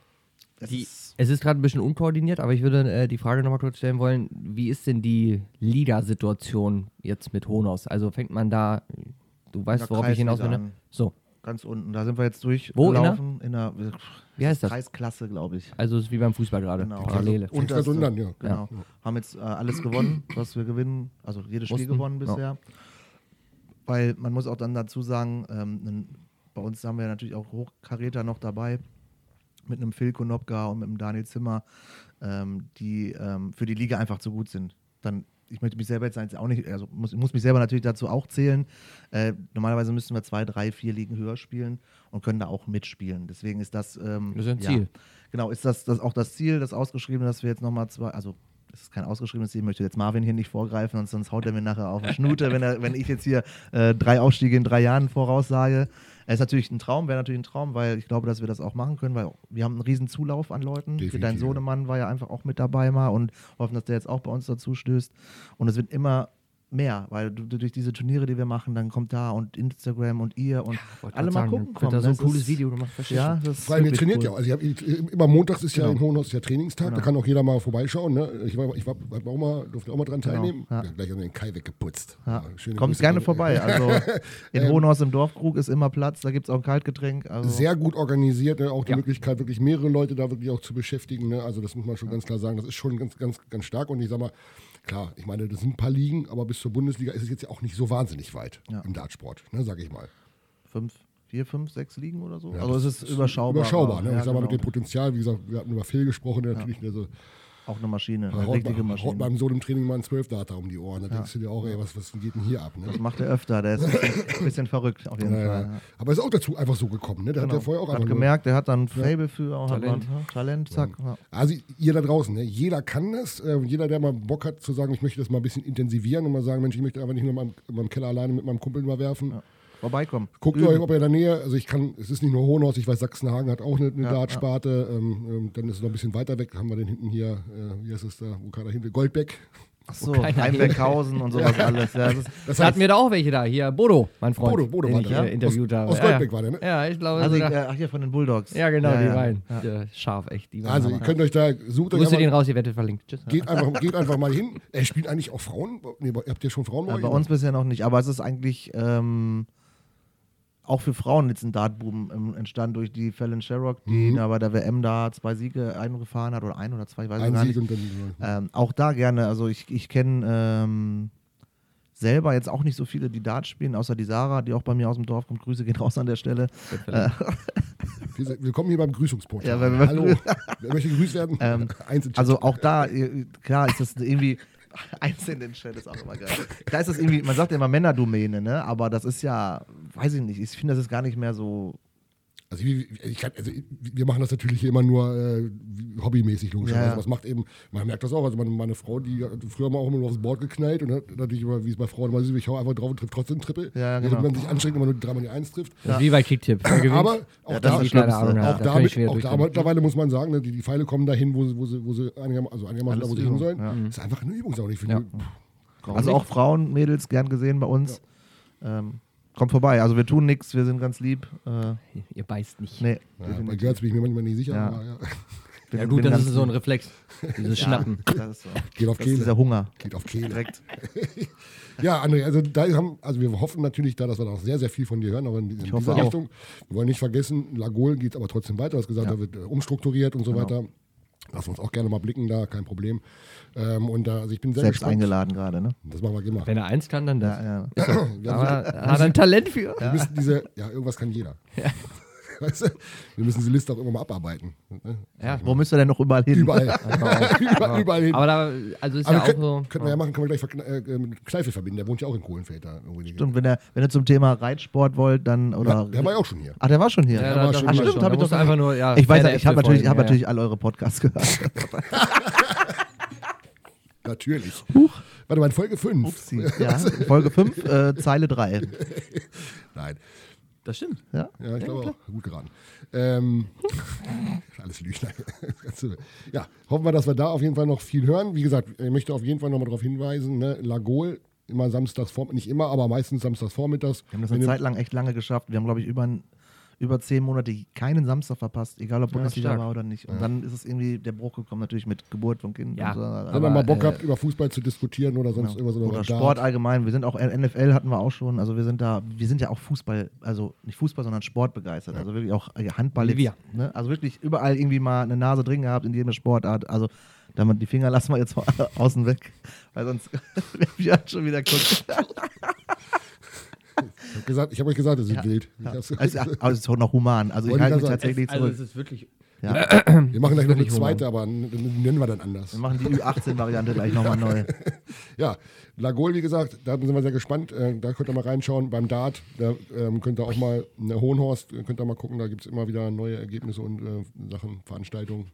Es Die, ist, es ist gerade ein bisschen unkoordiniert, aber ich würde äh, die Frage nochmal kurz stellen wollen, wie ist denn die Liga-Situation jetzt mit Honos? Also fängt man da, du weißt, der worauf ich hinaus will, ne? So, ganz unten. Da sind wir jetzt Wo, in durchgelaufen. in der, Wie heißt das? Kreisklasse, glaube ich. also es ist wie beim Fußball gerade, Genau. Parallele. Ganz unten an, ja. Genau. Haben jetzt äh, alles gewonnen, was wir gewinnen. Also jedes Spiel gewonnen Ja. bisher. Weil man muss auch dann dazu sagen, ähm, bei uns haben wir natürlich auch Hochkaräter noch dabei. Mit einem Phil Konopka und mit einem Daniel Zimmer, ähm, die ähm, für die Liga einfach zu gut sind. Dann ich möchte mich selber jetzt auch nicht, also muss, muss mich selber natürlich dazu auch zählen. Äh, normalerweise müssten wir zwei, drei, vier Ligen höher spielen und können da auch mitspielen. Deswegen ist das. Ähm, Das ist ein ja, Ziel. Genau, ist das, das auch das Ziel, das ausgeschriebene, dass wir jetzt nochmal zwei, also das ist kein ausgeschriebenes Ziel, ich möchte jetzt Marvin hier nicht vorgreifen, sonst, sonst haut er mir nachher auf die Schnute, wenn, er, wenn ich jetzt hier äh, drei Aufstiege in drei Jahren voraussage. Es ist natürlich ein Traum, wäre natürlich ein Traum, weil ich glaube, dass wir das auch machen können, weil wir haben einen riesen Zulauf an Leuten. Definitiv, Dein. Sohnemann war ja einfach auch mit dabei mal und hoffen, dass der jetzt auch bei uns dazu stößt. Und es wird immer mehr, weil du, du durch diese Turniere, die wir machen, dann kommt da und Instagram und ihr und Wollte alle mal sagen, gucken kommen. Da so ein Das cooles ist- Video gemacht, verstehst Ja, du? das Vor allem, ihr trainiert cool. ja. auch. Also habt, immer montags ist ja Genau. in Hohenhaus ist ja Trainingstag, da Genau. kann auch jeder mal vorbeischauen. Ne? Ich, war, ich war, auch mal, durfte auch mal dran Genau, teilnehmen. ja. Ja, gleich an den Kai weggeputzt. Ja. Kommt Grüße gerne vorbei. Also *laughs* in Ähm, Hohenhaus im Dorfkrug ist immer Platz, da gibt es auch ein Kaltgetränk. Also Sehr gut organisiert, ne? auch die Ja. Möglichkeit, wirklich mehrere Leute da wirklich auch zu beschäftigen. Ne? Also das muss man schon ganz klar sagen. Das ist schon ganz, ganz, ganz stark. Und ich sag mal, klar, ich meine, das sind ein paar Ligen, aber bis zur Bundesliga ist es jetzt ja auch nicht so wahnsinnig weit Ja. im Dartsport, ne? sag ich mal. fünf, vier, fünf, sechs Ligen oder so. Ja, also es ist überschaubar. Überschaubar, ne? Ja, ich sag mal, mit genau. dem Potenzial, wie gesagt, wir hatten über Phil gesprochen, der natürlich also, Auch eine Maschine, eine richtige mal, haut Maschine. meinem Sohn im Training mal einen 12 Data um die Ohren. Da denkst du dir auch, ey, was, was geht denn hier ab? Ne? Das macht er öfter, der ist ein bisschen, bisschen verrückt auf jeden Ja, Fall. ja. Ja. Aber ist auch dazu einfach so gekommen. Ne? Der hat Genau. ja vorher auch hat gemerkt, er hat dann ein Fable für, auch Talent. Hat man, ja, Talent, zack. Ja. Also ihr da draußen, ne? jeder kann das. Äh, jeder, der mal Bock hat zu sagen, ich möchte das mal ein bisschen intensivieren und mal sagen, Mensch, ich möchte einfach nicht nur in meinem, in meinem Keller alleine mit meinem Kumpel mal werfen. Ja. Vorbeikommen. Guckt Üben. euch, ob ihr in der Nähe, also ich kann, es ist nicht nur Hohenhaus, ich weiß, Sachsenhagen hat auch eine, eine Ja, Dartsparte. Ähm, ähm, dann ist es noch ein bisschen weiter weg, haben wir den hinten hier, äh, wie heißt es da, wo gerade hinten, Goldbeck. Achso, keiner Einberghausen und *laughs* sowas alles. Ja, das ist, Das Da hatten wir da auch welche da. Hier, Bodo, mein Freund. Bodo, Bodo den war ich da, ja? interviewt Aus- habe. aus ja, Goldbeck ja. war der, ne? Ja, ich glaube also, sogar. äh, ach hier von den Bulldogs. ja, genau, ja, die ja. beiden. Ja. Ja, scharf, echt. Die Also ihr könnt euch da, sucht euch Grüße den raus, ihr werdet verlinkt. Tschüss. geht einfach, geht einfach mal hin. Er spielt eigentlich auch Frauen? Nee, habt ihr schon Frauen Ja, euch? bei uns bisher noch nicht, aber es ist eigentlich ähm, auch für Frauen jetzt ein Dartboom ähm, entstanden durch die Fallon Sherrock, die Mhm. da bei der WM da zwei Siege eingefahren hat oder ein oder zwei, ich weiß ich Ein gar Sieg nicht. und dann, Ähm, auch da gerne, also ich, ich kenne ähm, selber jetzt auch nicht so viele, die Dart spielen, außer die Sarah, die auch bei mir aus dem Dorf kommt. Grüße gehen raus an der Stelle. Äh, Wir- Willkommen hier beim Grüßungsportal. Ja, Hallo. Wer möchte gegrüßt werden? Ähm. Also auch da, äh, klar ist das irgendwie, eins in Chat ist auch immer geil. Da ist das irgendwie, man sagt ja immer Männerdomäne, ne? aber das ist ja, weiß ich nicht, ich finde, das ist gar nicht mehr so Also, wie- ich kann, also wir machen das natürlich hier immer nur äh, hobbymäßig, logischerweise. Ja, ja. Aber es macht eben, man merkt das auch. Also meine, meine Frau, die hat früher mal auch immer nur aufs Board geknallt und hat natürlich immer, wie es bei Frauen immer ist, ich hau einfach drauf und trifft trotzdem Triple. Ja, genau. man sich anstrengt, immer nur dreimal die Eins trifft. Ist wie bei Kicktipp. Aber auch Ja, da. Ja, auch Da ich auch mittlerweile muss man sagen, ne, die, die Pfeile kommen dahin, wo sie, wo sie, wo sie einigermaßen, also einigermaßen da, wo sie hin sollen. ja. Das ist einfach eine Übungssache. Ich Ja. finde, Also auch Frauen, Mädels, gern gesehen bei uns. Ähm, kommt vorbei. Also wir tun nichts, wir sind ganz lieb. Äh, Ihr beißt nicht. nee, ja, bei. Girls bin ich mir manchmal nicht sicher. Ja. Aber, ja. *laughs* Bin- Ja gut, das ist so ein. Reflex. Dieses Schnappen. Das ist, so. Geht auf das ist Kehle. dieser Hunger. Geht auf Kehle. Direkt. *laughs* Ja, André, also da haben, also wir hoffen natürlich da, dass wir noch sehr, sehr viel von dir hören, auch in, in Ich hoffe dieser auch. Richtung. Wir wollen nicht vergessen, Lagol geht aber trotzdem weiter. Du hast gesagt, Ja. da wird äh, umstrukturiert und so Genau. weiter. Lass uns auch gerne mal blicken, da kein Problem. Ähm, und da, also ich bin sehr Selbst gespannt. eingeladen gerade, ne? Das machen wir immer. Wenn er eins kann, dann das. Ja, ja. Aber haben, er hat ein Talent für. wir müssen diese, ja, irgendwas kann jeder. *laughs* Weißt du? Wir müssen diese Liste auch immer mal abarbeiten. ne? Ja. Wo müsst ihr denn noch überall hin? Überall. *laughs* überall, überall hin. Aber da, also ist Aber ja auch können, so. können wir ja machen, können wir gleich verkn- äh, mit Kneife verbinden. Der wohnt ja auch in Kohlenfeld da. Stimmt, wenn ihr, wenn ihr zum Thema Reitsport wollt, dann oder. Ja, der war ja auch schon hier. Ach, der war schon hier. Ja, war da, schon mal stimmt, schon. da hab ich doch- einfach nur, ja, ich weiß, Fan ich habe der natürlich, ich hab natürlich alle eure Podcasts gehört. Natürlich. Huch. Warte mal, in Folge 5. Upsi. Ja, Folge 5, äh, Zeile 3. *laughs* Nein. Das stimmt. Ja? Ja, ich glaube auch. Gut geraten. Ähm, *laughs* alles Lügner. *laughs* ja, hoffen wir, dass wir da auf jeden Fall noch viel hören. Wie gesagt, ich möchte auf jeden Fall nochmal darauf hinweisen, ne, Lagol, immer samstags vormittags, nicht immer, aber meistens samstags vormittags. Wir haben das eine Zeit lang echt lange geschafft. Wir haben, glaube ich, über, ein, über zehn Monate keinen Samstag verpasst, egal ob Bundesliga stark. war oder nicht. Und dann ist es irgendwie der Bruch gekommen, natürlich mit Geburt von Kind. Ja. so. Wenn Aber, man mal Bock äh, habt, über Fußball zu diskutieren oder sonst Genau. irgendwas. Oder. Sport allgemein. Wir sind auch NFL hatten wir auch schon. Also wir sind da, wir sind ja auch Fußball, also nicht Fußball, sondern Sport begeistert. Also wirklich auch äh, Handball. Wir. Jetzt, ne? Also wirklich überall irgendwie mal eine Nase drin gehabt in jeder Sportart. Also damit die Finger lassen wir jetzt *laughs* außen weg, weil sonst *laughs* wir schon wieder gucken. *laughs* Ich habe gesagt, ich hab euch gesagt, das ist Ja. wild. Ja. Also, aber es ist auch noch human. Also ich halte mich tatsächlich Also zurück. es ist wirklich, Ja. *clears throat* Wir machen gleich noch eine zweite, aber n- n- nennen wir dann anders. Wir machen die Ü18-Variante gleich nochmal neu. *laughs* Ja, Lagol, wie gesagt, da sind wir sehr gespannt. Äh, da könnt ihr mal reinschauen. Beim Dart, da ähm, könnt ihr auch mal, eine Hohenhorst, äh, könnt ihr mal gucken, da gibt es immer wieder neue Ergebnisse und äh, Sachen, Veranstaltungen.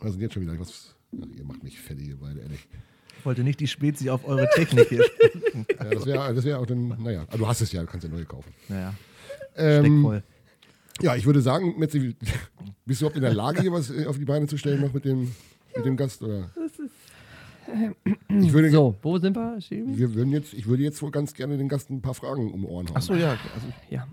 Da sind jetzt schon wieder was. Ihr macht mich fertig, ihr beide, ehrlich. Ich wollte nicht die Spezi auf eure Technik hier sprechen. *laughs* Ja, das wäre das wär auch dann, naja, aber du hast es ja, du kannst ja neue kaufen. Naja, Ähm, steckvoll. ja, ich würde sagen, Metzi, *laughs* bist du überhaupt in der Lage, hier was äh, auf die Beine zu stellen noch mit dem, mit dem Gast? Oder? *clears throat* Ich würde, So, wo sind wir? Wir? würden jetzt, ich würde jetzt wohl ganz gerne den Gast ein paar Fragen um Ohren hauen. Achso, ja. Also, Ja,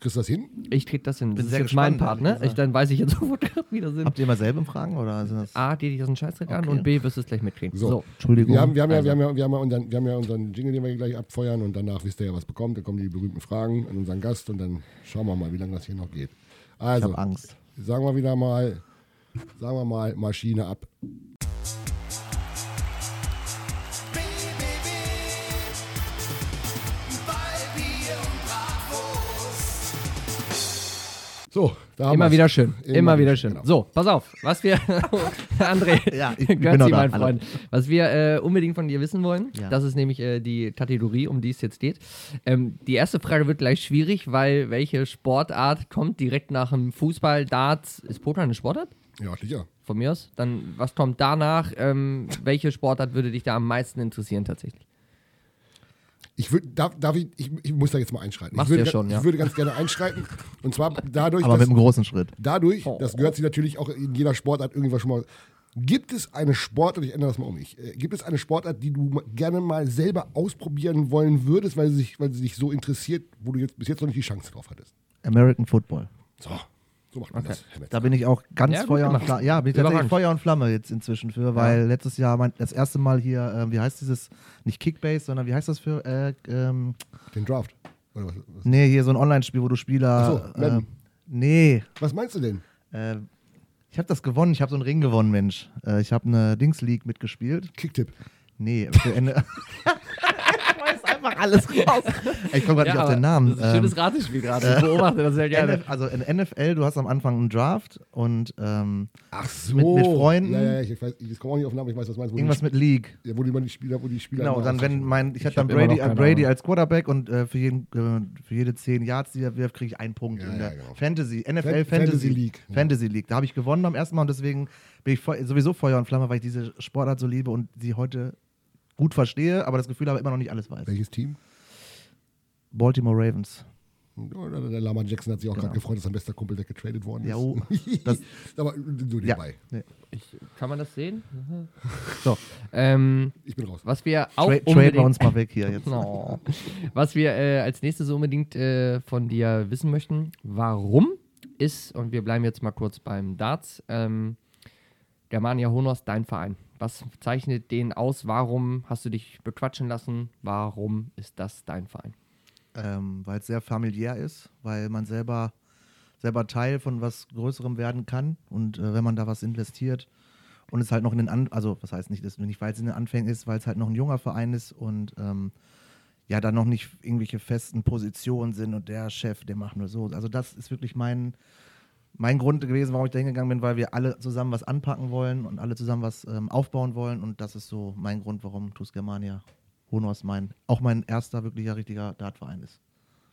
Kriegst du das hin? ich krieg das hin. Das Bin ist sehr jetzt mein Part, ne? Ich, dann weiß ich jetzt *laughs* sofort, wie das sind. habt ihr immer selber Fragen oder sind das. A, die dich aus dem Scheißdreck an Okay. und B, wirst du es gleich mitkriegen. So. So. Entschuldigung. Wir haben, wir, haben ja, Also. wir, haben ja, wir, haben ja unseren, wir haben ja unseren Jingle, den wir gleich abfeuern und danach wisst ihr ja, was bekommt. Dann kommen die berühmten Fragen an unseren Gast und dann schauen wir mal, wie lange das hier noch geht. ich Also, habe Angst. sagen wir wieder mal, sagen wir mal, Maschine ab. So, da haben Immer wir's. wieder schön. Immer Immer, wieder schön, schön. genau. So, pass auf. Was wir, *laughs* André, *laughs* Ja, ich bin Götzi, da, mein alle. Freund. Was wir äh, unbedingt von dir wissen wollen, Ja. das ist nämlich äh, die Kategorie, um die es jetzt geht. Ähm, die erste Frage wird gleich schwierig, weil welche Sportart kommt direkt nach dem Fußball, Darts? Ist Poker eine Sportart? Ja, sicher. Von mir aus. Dann, was kommt danach? Ähm, welche Sportart würde dich da am meisten interessieren tatsächlich? Ich würde, darf, darf ich, ich, ich muss da jetzt mal einschreiten. Machst ich würde, ja schon, ich ja. würde ganz gerne einschreiten. Und zwar dadurch, Aber dass, mit einem großen Schritt. dadurch, Oh. das gehört sich natürlich auch in jeder Sportart irgendwas schon mal. Gibt es eine Sportart, ich ändere das mal um mich, äh, gibt es eine Sportart, die du gerne mal selber ausprobieren wollen würdest, weil sie, sich, weil sie dich so interessiert, wo du jetzt bis jetzt noch nicht die Chance drauf hattest? American Football. So, so macht man das. Herr Metz. Da bin ich auch ganz Ja, Feuer und. Flamme. Ja, bin ich tatsächlich. Feuer und Flamme jetzt inzwischen für, weil letztes Jahr mein, das erste Mal hier, äh, wie heißt dieses, nicht Kickbase, sondern wie heißt das für, äh, ähm, Den Draft. Oder was, was, nee, hier so ein Online-Spiel, wo du Spieler. Ach so, äh, nee, was meinst du denn? äh, ich habe das gewonnen, ich habe so einen Ring gewonnen, Mensch. Äh, ich habe eine Dings League mitgespielt. Kicktipp. Nee, für Ende. *laughs* *laughs* ich einfach alles raus. *laughs* Ich komme gerade nicht auf den Namen. Das ist ein schönes Ratespiel gerade. Ich beobachte das sehr gerne. NF, also in NFL, du hast am Anfang einen Draft und ähm, Ach so. Mit- mit Freunden? Ja, ja, ich weiß, ich komme auch nicht auf den Namen, ich weiß, was du meinst. Wo irgendwas die, mit League. ja, wo die, die Spieler, wo die Spieler. Genau, dann wenn mein, ich hatte hab dann Brady, äh, Brady als Quarterback und äh, für, jeden, äh, für jede 10 Yards, die er wirft, kriege ich einen Punkt Ja, in ja, der genau. Fantasy, NFL Fan- Fantasy, Fantasy League, ja. Fantasy League. Da habe ich gewonnen beim ersten Mal und deswegen bin ich Feu- sowieso Feuer und Flamme, weil ich diese Sportart so liebe und sie heute gut verstehe, aber das Gefühl habe, immer noch nicht alles weiß. Welches Team? Baltimore Ravens. Der Lama Jackson hat sich auch Genau. gerade gefreut, dass sein bester Kumpel weggetradet worden ist. Ja, oh, *laughs* das- Aber so Ja. nebenbei. Nee. Kann man das sehen? *laughs* So, Ähm, Ich bin raus. was wir auch tra wir uns mal weg hier jetzt. *laughs* Oh. Was wir äh, als nächstes unbedingt äh, von dir wissen möchten, warum ist, und wir bleiben jetzt mal kurz beim Darts, ähm, Germania Honos dein Verein? Was zeichnet den aus? Warum hast du dich bequatschen lassen? Warum ist das dein Verein? ähm, weil es sehr familiär ist, weil man selber, selber Teil von was Größerem werden kann und äh, wenn man da was investiert und es halt noch in den An also was heißt nicht, dass nicht weil es in den Anfängen ist, weil es halt noch ein junger Verein ist und ähm, ja da noch nicht irgendwelche festen Positionen sind und der Chef, der macht nur so. Also das ist wirklich mein mein Grund gewesen, warum ich da hingegangen bin, weil wir alle zusammen was anpacken wollen und alle zusammen was ähm, aufbauen wollen und das ist so mein Grund, warum TuS Germania Honos mein, auch mein erster wirklicher richtiger Dartverein ist.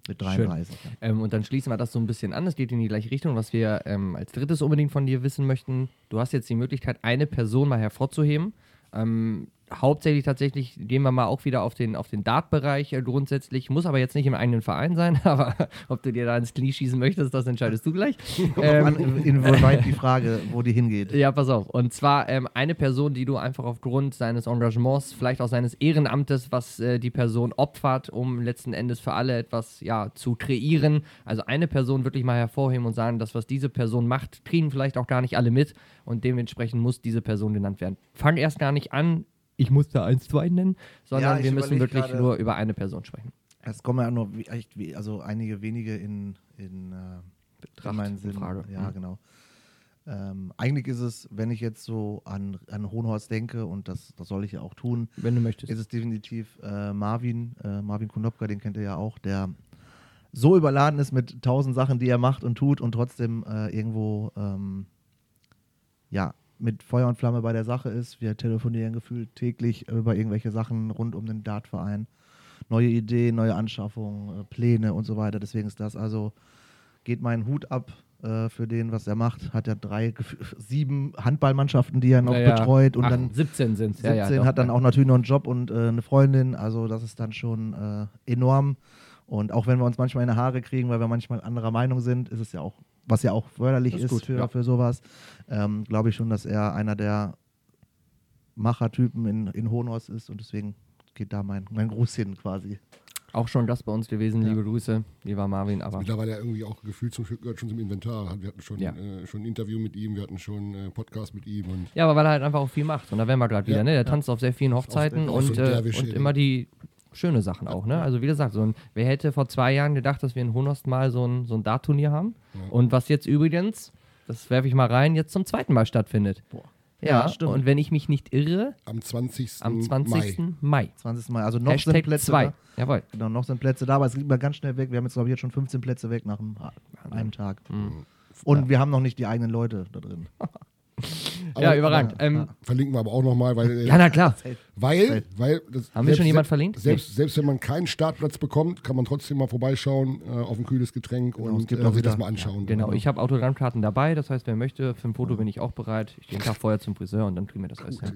Mit 33. Ja. Ähm, und dann schließen wir das so ein bisschen an. Es geht in die gleiche Richtung. Was wir ähm, als drittes unbedingt von dir wissen möchten, du hast jetzt die Möglichkeit, eine Person mal hervorzuheben. Hauptsächlich tatsächlich gehen wir mal auch wieder auf den, auf den Dart-Bereich äh, grundsätzlich. Muss aber jetzt nicht im eigenen Verein sein, *laughs* aber ob du dir da ins Knie schießen möchtest, das entscheidest du gleich. *laughs* Ähm, inwieweit die *laughs* Frage, wo die hingeht. ja, pass auf. Und zwar ähm, eine Person, die du einfach aufgrund seines Engagements, vielleicht auch seines Ehrenamtes, was äh, die Person opfert, um letzten Endes für alle etwas ja, zu kreieren. Also eine Person wirklich mal hervorheben und sagen, das, was diese Person macht, kriegen vielleicht auch gar nicht alle mit und dementsprechend muss diese Person genannt werden. Fang erst gar nicht an, ich muss da eins, zwei nennen, sondern Ja, wir müssen wirklich gerade- nur über eine Person sprechen. Es kommen ja nur echt, also einige wenige in, in, äh, Betracht, in meinen in Sinn. Frage. Ja, Mhm. genau. Ähm, eigentlich ist es, wenn ich jetzt so an, an Hohenhorst denke, und das, das soll ich ja auch tun, Wenn du möchtest. ist es definitiv äh, Marvin, äh, Marvin Konopka, den kennt ihr ja auch, der so überladen ist mit tausend Sachen, die er macht und tut und trotzdem äh, irgendwo ähm, ja, mit Feuer und Flamme bei der Sache ist. Wir telefonieren gefühlt täglich über irgendwelche Sachen rund um den Dartverein. Neue Ideen, neue Anschaffungen, äh, Pläne und so weiter. Deswegen ist das also, geht mein Hut ab äh, für den, was er macht. Hat er drei, sieben Handballmannschaften, die er noch Ja, ja. betreut und Ach, dann 17 sind es. 17 Ja, ja, hat dann auch natürlich noch einen Job und äh, eine Freundin. Also das ist dann schon äh, enorm. Und auch wenn wir uns manchmal in die Haare kriegen, weil wir manchmal anderer Meinung sind, ist es ja auch, was ja auch förderlich Das ist, ist gut, für, ja. für sowas, ähm, glaube ich schon, dass er einer der Machertypen in, in Hohenhorst ist und deswegen geht da mein, mein Gruß hin quasi. Auch schon Gast bei uns gewesen. Liebe Grüße, lieber Marvin. Aber Mittlerweile ja irgendwie auch gefühlt zum Stück gehört schon zum Inventar. Wir hatten schon, Ja. äh, schon ein Interview mit ihm, wir hatten schon äh, Podcast mit ihm und Ja, aber weil er halt einfach auch viel macht. Und da wären wir gerade wieder, Ja, ne? Der tanzt auf sehr vielen Hochzeiten und, äh, und immer die schöne Sachen auch, ne? Also wie gesagt, so ein, wer hätte vor zwei Jahren gedacht, dass wir in Honost mal so ein, so ein Dart-Turnier haben? Und was jetzt übrigens, das werfe ich mal rein, jetzt zum zweiten Mal stattfindet. Boah. Ja, Ja, stimmt. und wenn ich mich nicht irre, am 20. am 20. Mai. Mai. 20. Mal. Also noch sind Hashtag Plätze 2. da. Jawohl. Genau, noch sind Plätze da, aber es geht mal ganz schnell weg. Wir haben jetzt, glaube ich, jetzt schon 15 Plätze weg nach einem, einem Tag. Mhm. Und wir haben noch nicht die eigenen Leute da drin. *laughs* ja, Aber- überragend. Ähm, Verlinken wir aber auch nochmal, weil, äh, ja, na klar. weil, weil das, Haben wir schon jemand verlinkt? Selbst, selbst wenn man keinen Startplatz bekommt, kann man trotzdem mal vorbeischauen äh, auf ein kühles Getränk Genau, und gibt äh, sich das wieder- mal anschauen. Genau, ich habe Autogrammkarten dabei, das heißt, wer möchte, für ein Foto bin ich auch bereit. Ich gehe Tag vorher zum Friseur und dann kriegen wir das alles hin.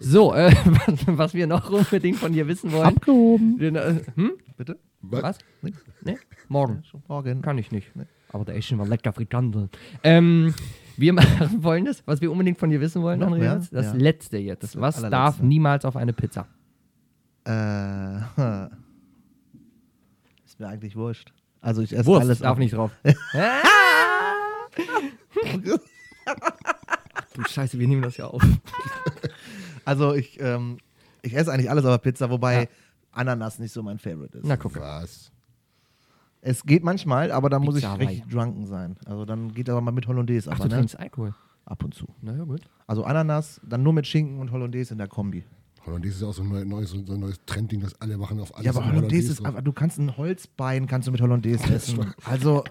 So, äh, *laughs* was, was wir noch unbedingt von dir wissen wollen. Abgehoben. Den, äh, hm? Bitte? Was? Nix. Nee? Morgen. Schon morgen. Kann ich nicht. Aber der ist schon mal lecker Frikandel. Ähm, wir machen *laughs* folgendes, was wir unbedingt von dir wissen wollen, Noch mehr? Andreas. Das Ja. letzte jetzt. Das was allerletzte. darf niemals auf eine Pizza? Äh, *laughs* ist mir eigentlich wurscht. Also ich esse Wurst alles darf auf- nicht drauf. *laughs* du Scheiße, wir nehmen das ja auf. Also ich, ähm, ich esse eigentlich alles auf der Pizza, wobei Ja. Ananas nicht so mein Favorite ist. Na guck. Was? Es geht manchmal, aber da muss ich Pizza richtig drunken sein. Also dann geht aber mal mit Hollandaise, Ach, aber du ne? trinkst Alkohol. ab und zu. Na ja, gut. Also Ananas, dann nur mit Schinken und Hollandaise in der Kombi. Hollandaise ist auch so ein neues, neues, so ein neues Trendding, das alle machen auf alles. Ja, aber Hollandaise ist, aber du kannst ein Holzbein kannst du mit Hollandaise essen. Also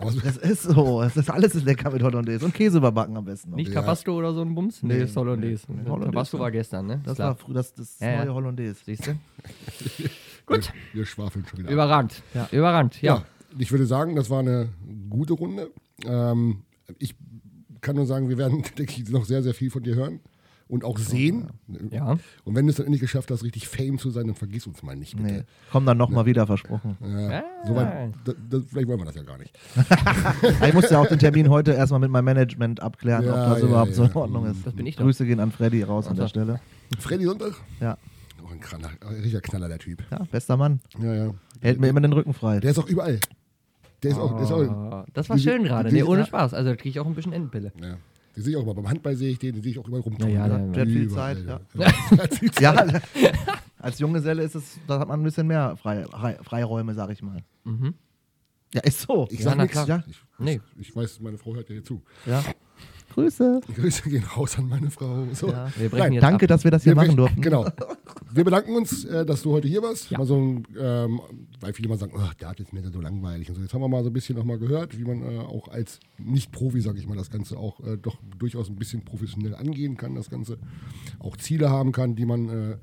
*laughs* es ist so, es ist alles ist lecker mit Hollandaise und Käse überbacken am besten. noch. Nicht Ja. Tabasco oder so ein Bums? Nee, Nee, ist Hollandaise. nee, nee. Tabasco Hollandaise, war gestern, ne? Das Klar. war früher das, das Ja, ja. neue Hollandaise. Siehst du? *laughs* Gut. Wir, wir schwafeln schon wieder. Überragend. Ja. Überragend, ja. Ja, ich würde sagen, das war eine gute Runde. Ähm, ich kann nur sagen, wir werden, *laughs* denke ich, noch sehr, sehr viel von dir hören und auch sehen. Ja. Und wenn du es dann endlich geschafft hast, richtig Fame zu sein, dann vergiss uns mal nicht, bitte. Nee. Komm dann nochmal wieder, versprochen. Ja, Ah. so weit, da, da, vielleicht wollen wir das ja gar nicht. *laughs* Ich musste ja auch den Termin heute erstmal mit meinem Management abklären, Ja, ob das ja, überhaupt ja. so in Ordnung ist. Das bin ich doch. Grüße gehen an Freddy raus an Ach so. der Stelle. Freddy Sonntag? Ja. Auch ein, Knaller, ein richtiger Knaller, der Typ. ja, bester Mann. Ja, ja. Hält mir immer den Rücken frei. Der ist auch überall. Der ist auch, der ist auch Oh, das war Die- schön gerade. Nee, ohne ja. Spaß. Also da kriege ich auch ein bisschen Endenpille. ja. Den sehe ich auch immer. Beim Handball sehe ich den, den sehe ich auch überall rumtun. Ja, ja, der- der hat viel Überall, Zeit, ja. Ja, *laughs* *laughs* als Junggeselle ist es, da hat man ein bisschen mehr Frei, Frei, Freiräume, sag ich mal. Mhm. Ja, ist so. Ich Ja, sag na nichts. Ja, Ich, Nee. ich weiß, meine Frau hört ja hier zu. ja. Grüße. Grüße gehen raus an meine Frau. So. Ja. Nein, Danke, ab. dass wir das hier Wir- machen durften. Genau. Wir bedanken uns, äh, dass du heute hier warst. Ja. Mal so ein, ähm, weil viele mal sagen, oh, der hat jetzt mir so langweilig und so. Jetzt haben wir mal so ein bisschen noch mal gehört, wie man äh, auch als Nicht-Profi, sage ich mal, das Ganze auch äh, doch durchaus ein bisschen professionell angehen kann, das Ganze auch Ziele haben kann, die man, äh,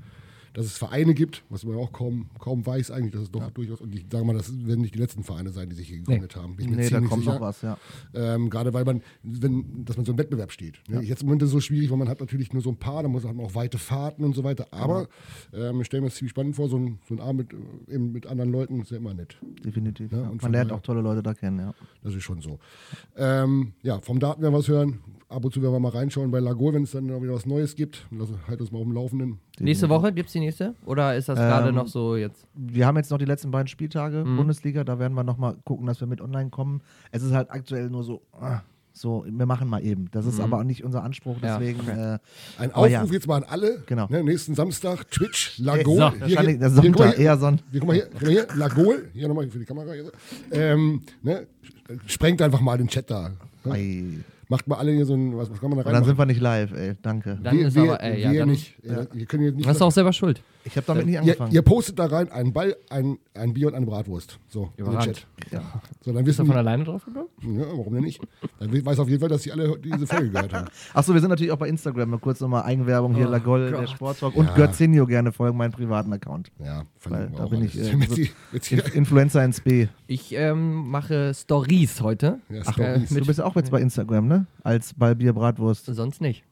dass es Vereine gibt, was man auch kaum, kaum weiß eigentlich, dass es doch durchaus, und ich sage mal, das werden nicht die letzten Vereine sein, die sich hier gegründet haben. Bin ich Nee, da kommt sicher. noch was, ja. Ähm, gerade weil man, wenn, dass man so im Wettbewerb steht. Ne? Jetzt im Moment ist es so schwierig, weil man hat natürlich nur so ein paar, da muss man auch weite Fahrten und so weiter. Aber ähm, ich stelle mir das ziemlich spannend vor, so ein, so ein Abend mit, eben mit anderen Leuten ist ja immer nett. Definitiv. Ja, Ja, und man lernt auch tolle Leute da kennen, ja. Das ist schon so. Ähm, ja, vom Daten werden wir was hören. Ab und zu werden wir mal reinschauen bei Lagol, wenn es dann wieder was Neues gibt. Lass, halt uns mal auf dem Laufenden. Nächste Woche gibt es die nächste? Oder ist das gerade Ähm, noch so jetzt? Wir haben jetzt noch die letzten beiden Spieltage Mhm. Bundesliga, da werden wir nochmal gucken, dass wir mit online kommen. Es ist halt aktuell nur so, ah, so, wir machen mal eben. Das ist aber auch nicht unser Anspruch, Ja, deswegen. okay. Äh, Ein Aufruf ja. jetzt mal an alle. Genau. Ne, nächsten Samstag, Twitch, Lagol. so, Sonntag, guck mal hier, eher Sonntag. Hier, guck mal hier, guck mal hier Lagol. Hier nochmal für die Kamera. Hier. Ähm, ne, sprengt einfach mal den Chat da. Ne? Macht mal alle hier so ein, was, was kann man da Und dann sind rein? wir nicht live, ey. Danke. Dann ist aber, ey, ja, dann, nicht. Äh, ihr könnt jetzt nicht hast du auch selber Schuld. Ich habe damit nicht ihr, angefangen. ihr postet da rein einen Ball, ein, ein Bier und eine Bratwurst. So, in den Überragend. Chat. Ja. So, dann Bist du wissen von alleine drauf gekommen? ja, warum denn nicht? Dann weiß auf jeden Fall, dass sie alle diese Folge gehört haben. *laughs* Achso, wir sind natürlich auch bei Instagram. Mal kurz nochmal Eigenwerbung hier, Oh Lagol, der Gott. Sporttalk und Ja. Götzinho gerne folgen, meinen privaten Account. Ja, Weil wir da bin alles. ich, äh, *laughs* jetzt hier, Influencer ins B. Ich ähm, mache Stories heute. ja, Ach, Stories. du bist ja auch jetzt bei Instagram, ne? Als Ballbier Bratwurst. Sonst nicht.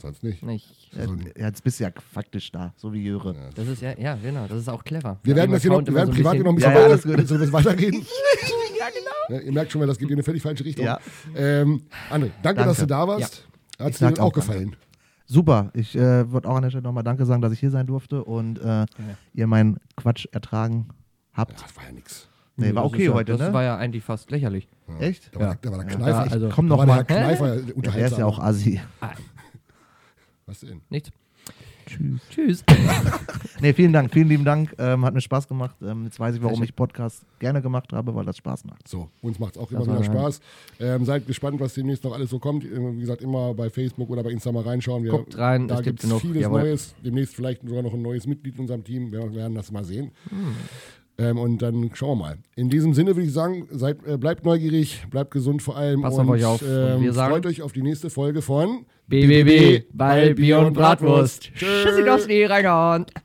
Sonst nicht. nicht. Ja, ja, jetzt bist du ja faktisch da, so wie Jöre. Das ist ja, ja, genau, das ist auch clever. Wir werden das hier noch, wir werden so privat hier noch ein bisschen Ja, ja, weiter, alles gut. bisschen weiterreden. *laughs* ja, genau. Ja, ihr merkt schon mal, das geht in eine völlig falsche Richtung. Ja. Ähm, André, danke, Danke. dass du da warst. Hat Ich es dir auch, auch gefallen? Super, ich äh, würde auch an der Stelle nochmal Danke sagen, dass ich hier sein durfte und äh, ihr meinen Quatsch ertragen habt. Ja, das war ja nix. Nee, war Das okay ist ja, heute, Das ne? war ja eigentlich fast lächerlich. Echt? Da war, Ja. der, da war der Ja, Kneifer. also- Komm da noch war mal. der Kneifer Der ist ja auch assi. *laughs* Was denn? Nichts. Tschüss. Tschüss. *laughs* Nee, vielen Dank, vielen lieben Dank. Ähm, hat mir Spaß gemacht. Ähm, jetzt weiß ich, warum ich Podcasts gerne gemacht habe, weil das Spaß macht. So, uns macht es auch immer Das wieder war- Spaß. Ähm, seid gespannt, was demnächst noch alles so kommt. Ähm, Wie gesagt, immer bei Facebook oder bei Insta mal reinschauen. Wir, Guckt rein, da es gibt es vieles Jawohl. Neues. Demnächst vielleicht sogar noch ein neues Mitglied in unserem Team. Wir werden das mal sehen. Hm. Ähm, und dann schauen wir mal. In diesem Sinne würde ich sagen, seid, äh, bleibt neugierig, bleibt gesund vor allem. Passt und auf euch auf. Und Ähm, wir sagen- freut euch auf die nächste Folge von BBB, Ball, Bier und Bratwurst. Tschüss. Tschüssikowski, reingehauen.